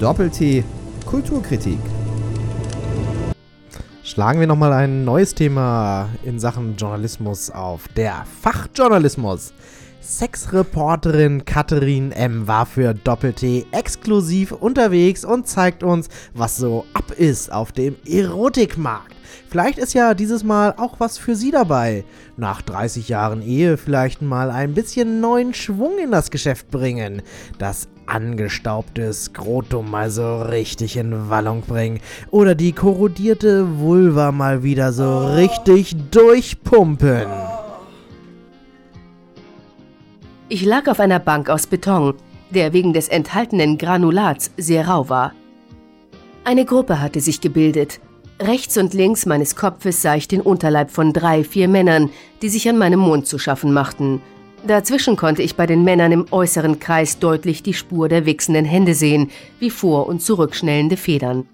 Doppel-T Kulturkritik. Schlagen wir nochmal ein neues Thema in Sachen Journalismus auf. Der Fachjournalismus. Sexreporterin Katharin M. war für Doppel-T exklusiv unterwegs und zeigt uns, was so ab ist auf dem Erotikmarkt. Vielleicht ist ja dieses Mal auch was für Sie dabei. Nach 30 Jahren Ehe vielleicht mal ein bisschen neuen Schwung in das Geschäft bringen. Das angestaubte Skrotum mal so richtig in Wallung bringen. Oder die korrodierte Vulva mal wieder so richtig durchpumpen. Ich lag auf einer Bank aus Beton, der wegen des enthaltenen Granulats sehr rau war. Eine Gruppe hatte sich gebildet. Rechts und links meines Kopfes sah ich den Unterleib von drei, vier Männern, die sich an meinem Mund zu schaffen machten. Dazwischen konnte ich bei den Männern im äußeren Kreis deutlich die Spur der wichsenden Hände sehen, wie vor- und zurückschnellende Federn.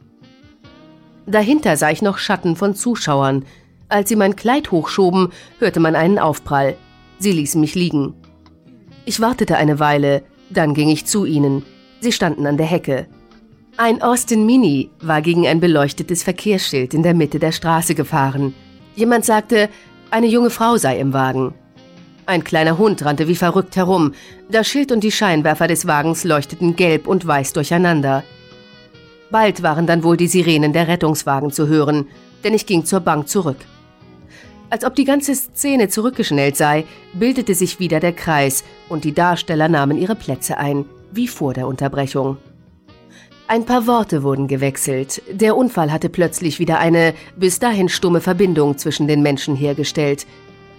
Dahinter sah ich noch Schatten von Zuschauern. Als sie mein Kleid hochschoben, hörte man einen Aufprall. Sie ließen mich liegen. Ich wartete eine Weile, dann ging ich zu ihnen. Sie standen an der Hecke. Ein Austin Mini war gegen ein beleuchtetes Verkehrsschild in der Mitte der Straße gefahren. Jemand sagte, eine junge Frau sei im Wagen. Ein kleiner Hund rannte wie verrückt herum. Das Schild und die Scheinwerfer des Wagens leuchteten gelb und weiß durcheinander. Bald waren dann wohl die Sirenen der Rettungswagen zu hören, denn ich ging zur Bank zurück. Als ob die ganze Szene zurückgeschnellt sei, bildete sich wieder der Kreis und die Darsteller nahmen ihre Plätze ein, wie vor der Unterbrechung. Ein paar Worte wurden gewechselt. Der Unfall hatte plötzlich wieder eine bis dahin stumme Verbindung zwischen den Menschen hergestellt.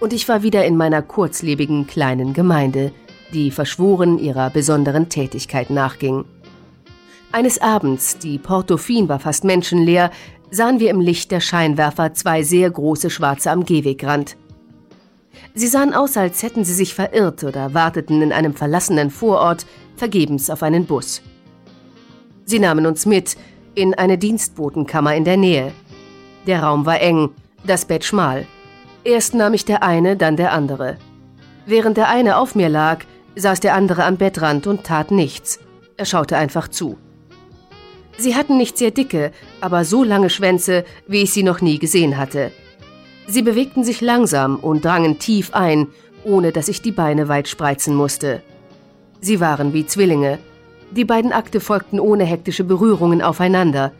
Und ich war wieder in meiner kurzlebigen kleinen Gemeinde, die verschworen ihrer besonderen Tätigkeit nachging. Eines Abends, die Portofin war fast menschenleer, sahen wir im Licht der Scheinwerfer zwei sehr große Schwarze am Gehwegrand. Sie sahen aus, als hätten sie sich verirrt oder warteten in einem verlassenen Vorort vergebens auf einen Bus. Sie nahmen uns mit in eine Dienstbotenkammer in der Nähe. Der Raum war eng, das Bett schmal. Erst nahm ich der eine, dann der andere. Während der eine auf mir lag, saß der andere am Bettrand und tat nichts. Er schaute einfach zu. Sie hatten nicht sehr dicke, aber so lange Schwänze, wie ich sie noch nie gesehen hatte. Sie bewegten sich langsam und drangen tief ein, ohne dass ich die Beine weit spreizen musste. Sie waren wie Zwillinge. Die beiden Akte folgten ohne hektische Berührungen aufeinander.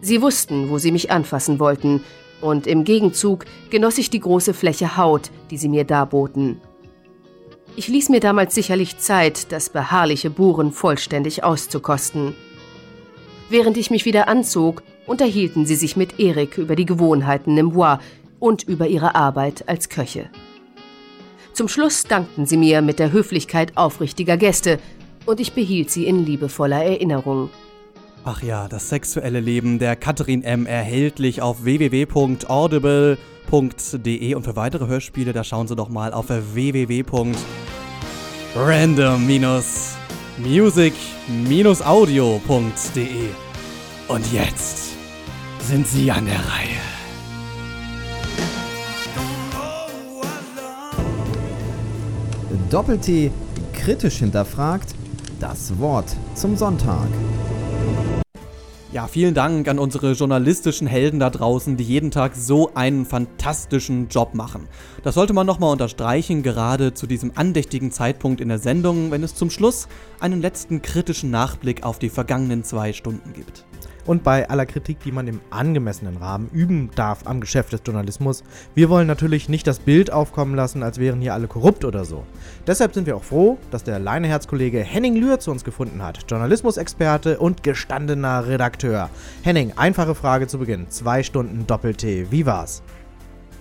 Sie wussten, wo sie mich anfassen wollten, und im Gegenzug genoss ich die große Fläche Haut, die sie mir darboten. Ich ließ mir damals sicherlich Zeit, das beharrliche Bohren vollständig auszukosten. Während ich mich wieder anzog, unterhielten sie sich mit Erik über die Gewohnheiten im Bois und über ihre Arbeit als Köche. Zum Schluss dankten sie mir mit der Höflichkeit aufrichtiger Gäste und ich behielt sie in liebevoller Erinnerung. Ach ja, das sexuelle Leben der Katrin M. erhältlich auf www.audible.de und für weitere Hörspiele, da schauen Sie doch mal auf www.random-music-audio.de. Und jetzt sind Sie an der Reihe. Doppel-T kritisch hinterfragt das Wort zum Sonntag. Ja, vielen Dank an unsere journalistischen Helden da draußen, die jeden Tag so einen fantastischen Job machen. Das sollte man nochmal unterstreichen, gerade zu diesem andächtigen Zeitpunkt in der Sendung, wenn es zum Schluss einen letzten kritischen Nachblick auf die vergangenen zwei Stunden gibt. Und bei aller Kritik, die man im angemessenen Rahmen üben darf am Geschäft des Journalismus, wir wollen natürlich nicht das Bild aufkommen lassen, als wären hier alle korrupt oder so. Deshalb sind wir auch froh, dass der Leineherz-Kollege Henning Lühr zu uns gefunden hat. Journalismusexperte und gestandener Redakteur. Henning, einfache Frage zu Beginn. Zwei Stunden Doppel-T. Wie war's?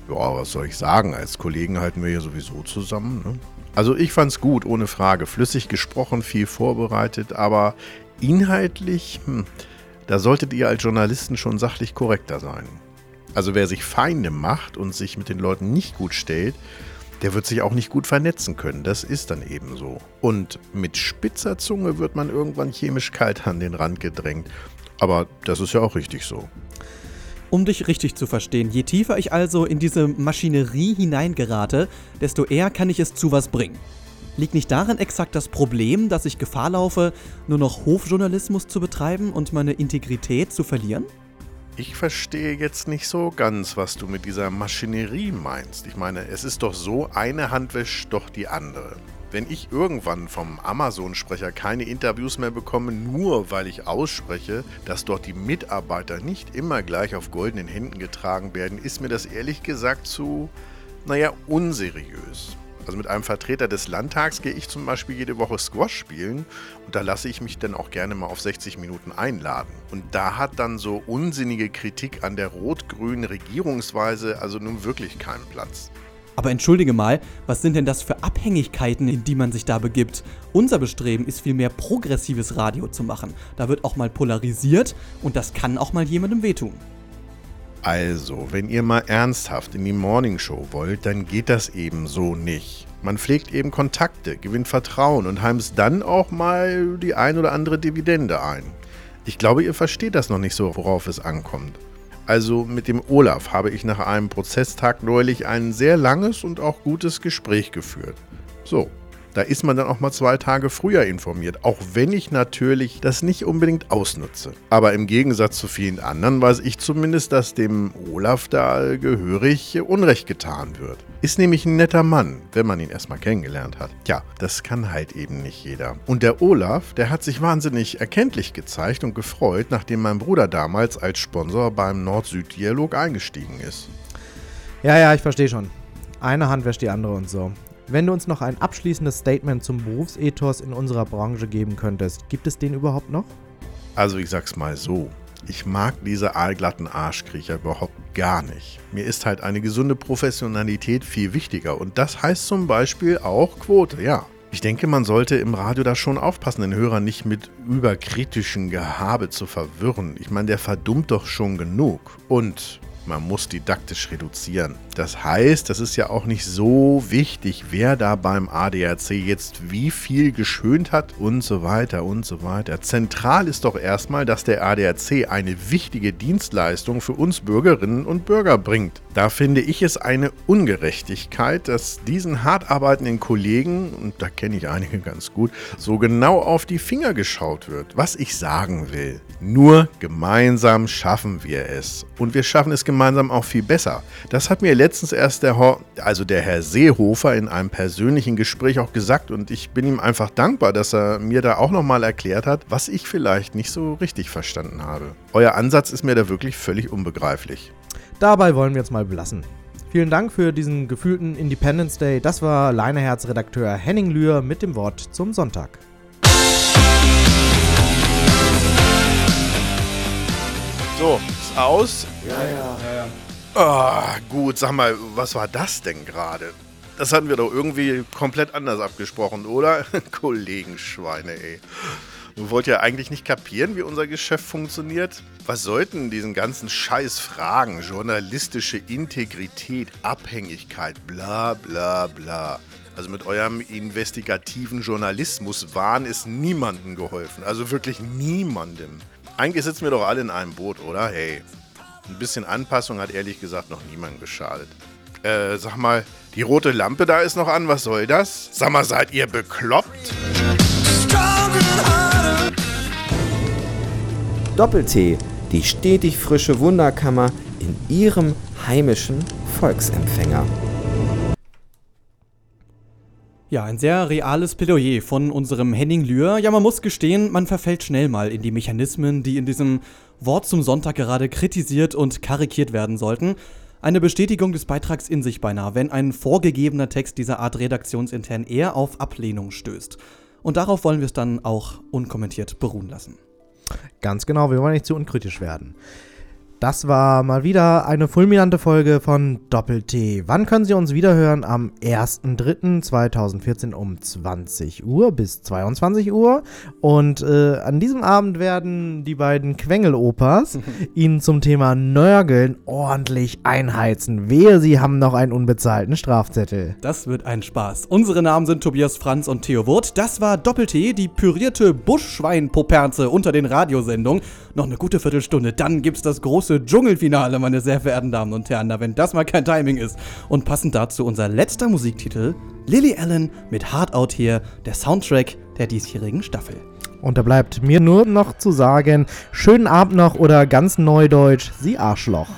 Ja, was soll ich sagen? Als Kollegen halten wir hier sowieso zusammen. Ne? Also ich fand's gut, ohne Frage. Flüssig gesprochen, viel vorbereitet, aber inhaltlich, hm, da solltet ihr als Journalisten schon sachlich korrekter sein. Also wer sich Feinde macht und sich mit den Leuten nicht gut stellt, der wird sich auch nicht gut vernetzen können. Das ist dann eben so. Und mit spitzer Zunge wird man irgendwann chemisch kalt an den Rand gedrängt. Aber das ist ja auch richtig so. Um dich richtig zu verstehen, je tiefer ich also in diese Maschinerie hineingerate, desto eher kann ich es zu was bringen. Liegt nicht darin exakt das Problem, dass ich Gefahr laufe, nur noch Hofjournalismus zu betreiben und meine Integrität zu verlieren? Ich verstehe jetzt nicht so ganz, was du mit dieser Maschinerie meinst. Ich meine, es ist doch so, eine Hand wäscht doch die andere. Wenn ich irgendwann vom Amazon-Sprecher keine Interviews mehr bekomme, nur weil ich ausspreche, dass dort die Mitarbeiter nicht immer gleich auf goldenen Händen getragen werden, ist mir das ehrlich gesagt zu, naja, unseriös. Also mit einem Vertreter des Landtags gehe ich zum Beispiel jede Woche Squash spielen und da lasse ich mich dann auch gerne mal auf 60 Minuten einladen. Und da hat dann so unsinnige Kritik an der rot-grünen Regierungsweise also nun wirklich keinen Platz. Aber entschuldige mal, was sind denn das für Abhängigkeiten, in die man sich da begibt? Unser Bestreben ist vielmehr progressives Radio zu machen. Da wird auch mal polarisiert und das kann auch mal jemandem wehtun. Also, wenn ihr mal ernsthaft in die Morningshow wollt, dann geht das eben so nicht. Man pflegt eben Kontakte, gewinnt Vertrauen und heimst dann auch mal die ein oder andere Dividende ein. Ich glaube, ihr versteht das noch nicht so, worauf es ankommt. Also mit dem Olaf habe ich nach einem Prozesstag neulich ein sehr langes und auch gutes Gespräch geführt. So, da ist man dann auch mal zwei Tage früher informiert, auch wenn ich natürlich das nicht unbedingt ausnutze. Aber im Gegensatz zu vielen anderen weiß ich zumindest, dass dem Olaf da gehörig Unrecht getan wird. Ist nämlich ein netter Mann, wenn man ihn erstmal kennengelernt hat. Tja, das kann halt eben nicht jeder. Und der Olaf, der hat sich wahnsinnig erkenntlich gezeigt und gefreut, nachdem mein Bruder damals als Sponsor beim Nord-Süd-Dialog eingestiegen ist. Ja, ja, ich verstehe schon. Eine Hand wäscht die andere und so. Wenn du uns noch ein abschließendes Statement zum Berufsethos in unserer Branche geben könntest, gibt es den überhaupt noch? Also ich sag's mal so. Ich mag diese aalglatten Arschkriecher überhaupt gar nicht. Mir ist halt eine gesunde Professionalität viel wichtiger und das heißt zum Beispiel auch Quote, ja. Ich denke, man sollte im Radio da schon aufpassen, den Hörer nicht mit überkritischem Gehabe zu verwirren. Ich meine, der verdummt doch schon genug. Und man muss didaktisch reduzieren. Das heißt, das ist ja auch nicht so wichtig, wer da beim ADAC jetzt wie viel geschönt hat und so weiter und so weiter. Zentral ist doch erstmal, dass der ADAC eine wichtige Dienstleistung für uns Bürgerinnen und Bürger bringt. Da finde ich es eine Ungerechtigkeit, dass diesen hart arbeitenden Kollegen, und da kenne ich einige ganz gut, so genau auf die Finger geschaut wird. Was ich sagen will, nur gemeinsam schaffen wir es. Und wir schaffen es gemeinsam auch viel besser. Das hat mir letztens erst der, Ho also der Herr Seehofer in einem persönlichen Gespräch auch gesagt und ich bin ihm einfach dankbar, dass er mir da auch nochmal erklärt hat, was ich vielleicht nicht so richtig verstanden habe. Euer Ansatz ist mir da wirklich völlig unbegreiflich. Dabei wollen wir jetzt mal belassen. Vielen Dank für diesen gefühlten Independence Day. Das war Leineherz-Redakteur Henning Lühr mit dem Wort zum Sonntag. So, ist aus. Ja, ja. ja, ja. Ah, gut, sag mal, was war das denn gerade? Das hatten wir doch irgendwie komplett anders abgesprochen, oder? Kollegenschweine, ey. Du wollt ja eigentlich nicht kapieren, wie unser Geschäft funktioniert? Was sollten diesen ganzen Scheißfragen? Journalistische Integrität, Abhängigkeit, bla bla bla. Also mit eurem investigativen Journalismus waren es niemandem geholfen. Also wirklich niemandem. Eigentlich sitzen wir doch alle in einem Boot, oder? Hey, ein bisschen Anpassung hat ehrlich gesagt noch niemandem geschadet. Äh, sag mal, die rote Lampe da ist noch an, was soll das? Sag mal, seid ihr bekloppt? Doppel-T, die stetig frische Wunderkammer in Ihrem heimischen Volksempfänger. Ja, ein sehr reales Plädoyer von unserem Henning Lühr. Ja, man muss gestehen, man verfällt schnell mal in die Mechanismen, die in diesem Wort zum Sonntag gerade kritisiert und karikiert werden sollten. Eine Bestätigung des Beitrags in sich beinahe, wenn ein vorgegebener Text dieser Art redaktionsintern eher auf Ablehnung stößt. Und darauf wollen wir es dann auch unkommentiert beruhen lassen. Ganz genau, wir wollen nicht zu unkritisch werden. Das war mal wieder eine fulminante Folge von Doppel-T. Wann können Sie uns wiederhören? Am 1.3.2014 um 20 Uhr bis 22 Uhr. Und äh, an diesem Abend werden die beiden Quengelopas Ihnen zum Thema Nörgeln ordentlich einheizen. Wehe, Sie haben noch einen unbezahlten Strafzettel. Das wird ein Spaß. Unsere Namen sind Tobias Franz und Theo Wurt. Das war Doppel-T, die pürierte Buschschwein-Poperze unter den Radiosendungen. Noch eine gute Viertelstunde, dann gibt's das große Dschungelfinale, meine sehr verehrten Damen und Herren. Na, wenn das mal kein Timing ist. Und passend dazu unser letzter Musiktitel, Lily Allen mit Hard Out hier, der Soundtrack der diesjährigen Staffel. Und da bleibt mir nur noch zu sagen, schönen Abend noch oder ganz neudeutsch, Sie Arschloch.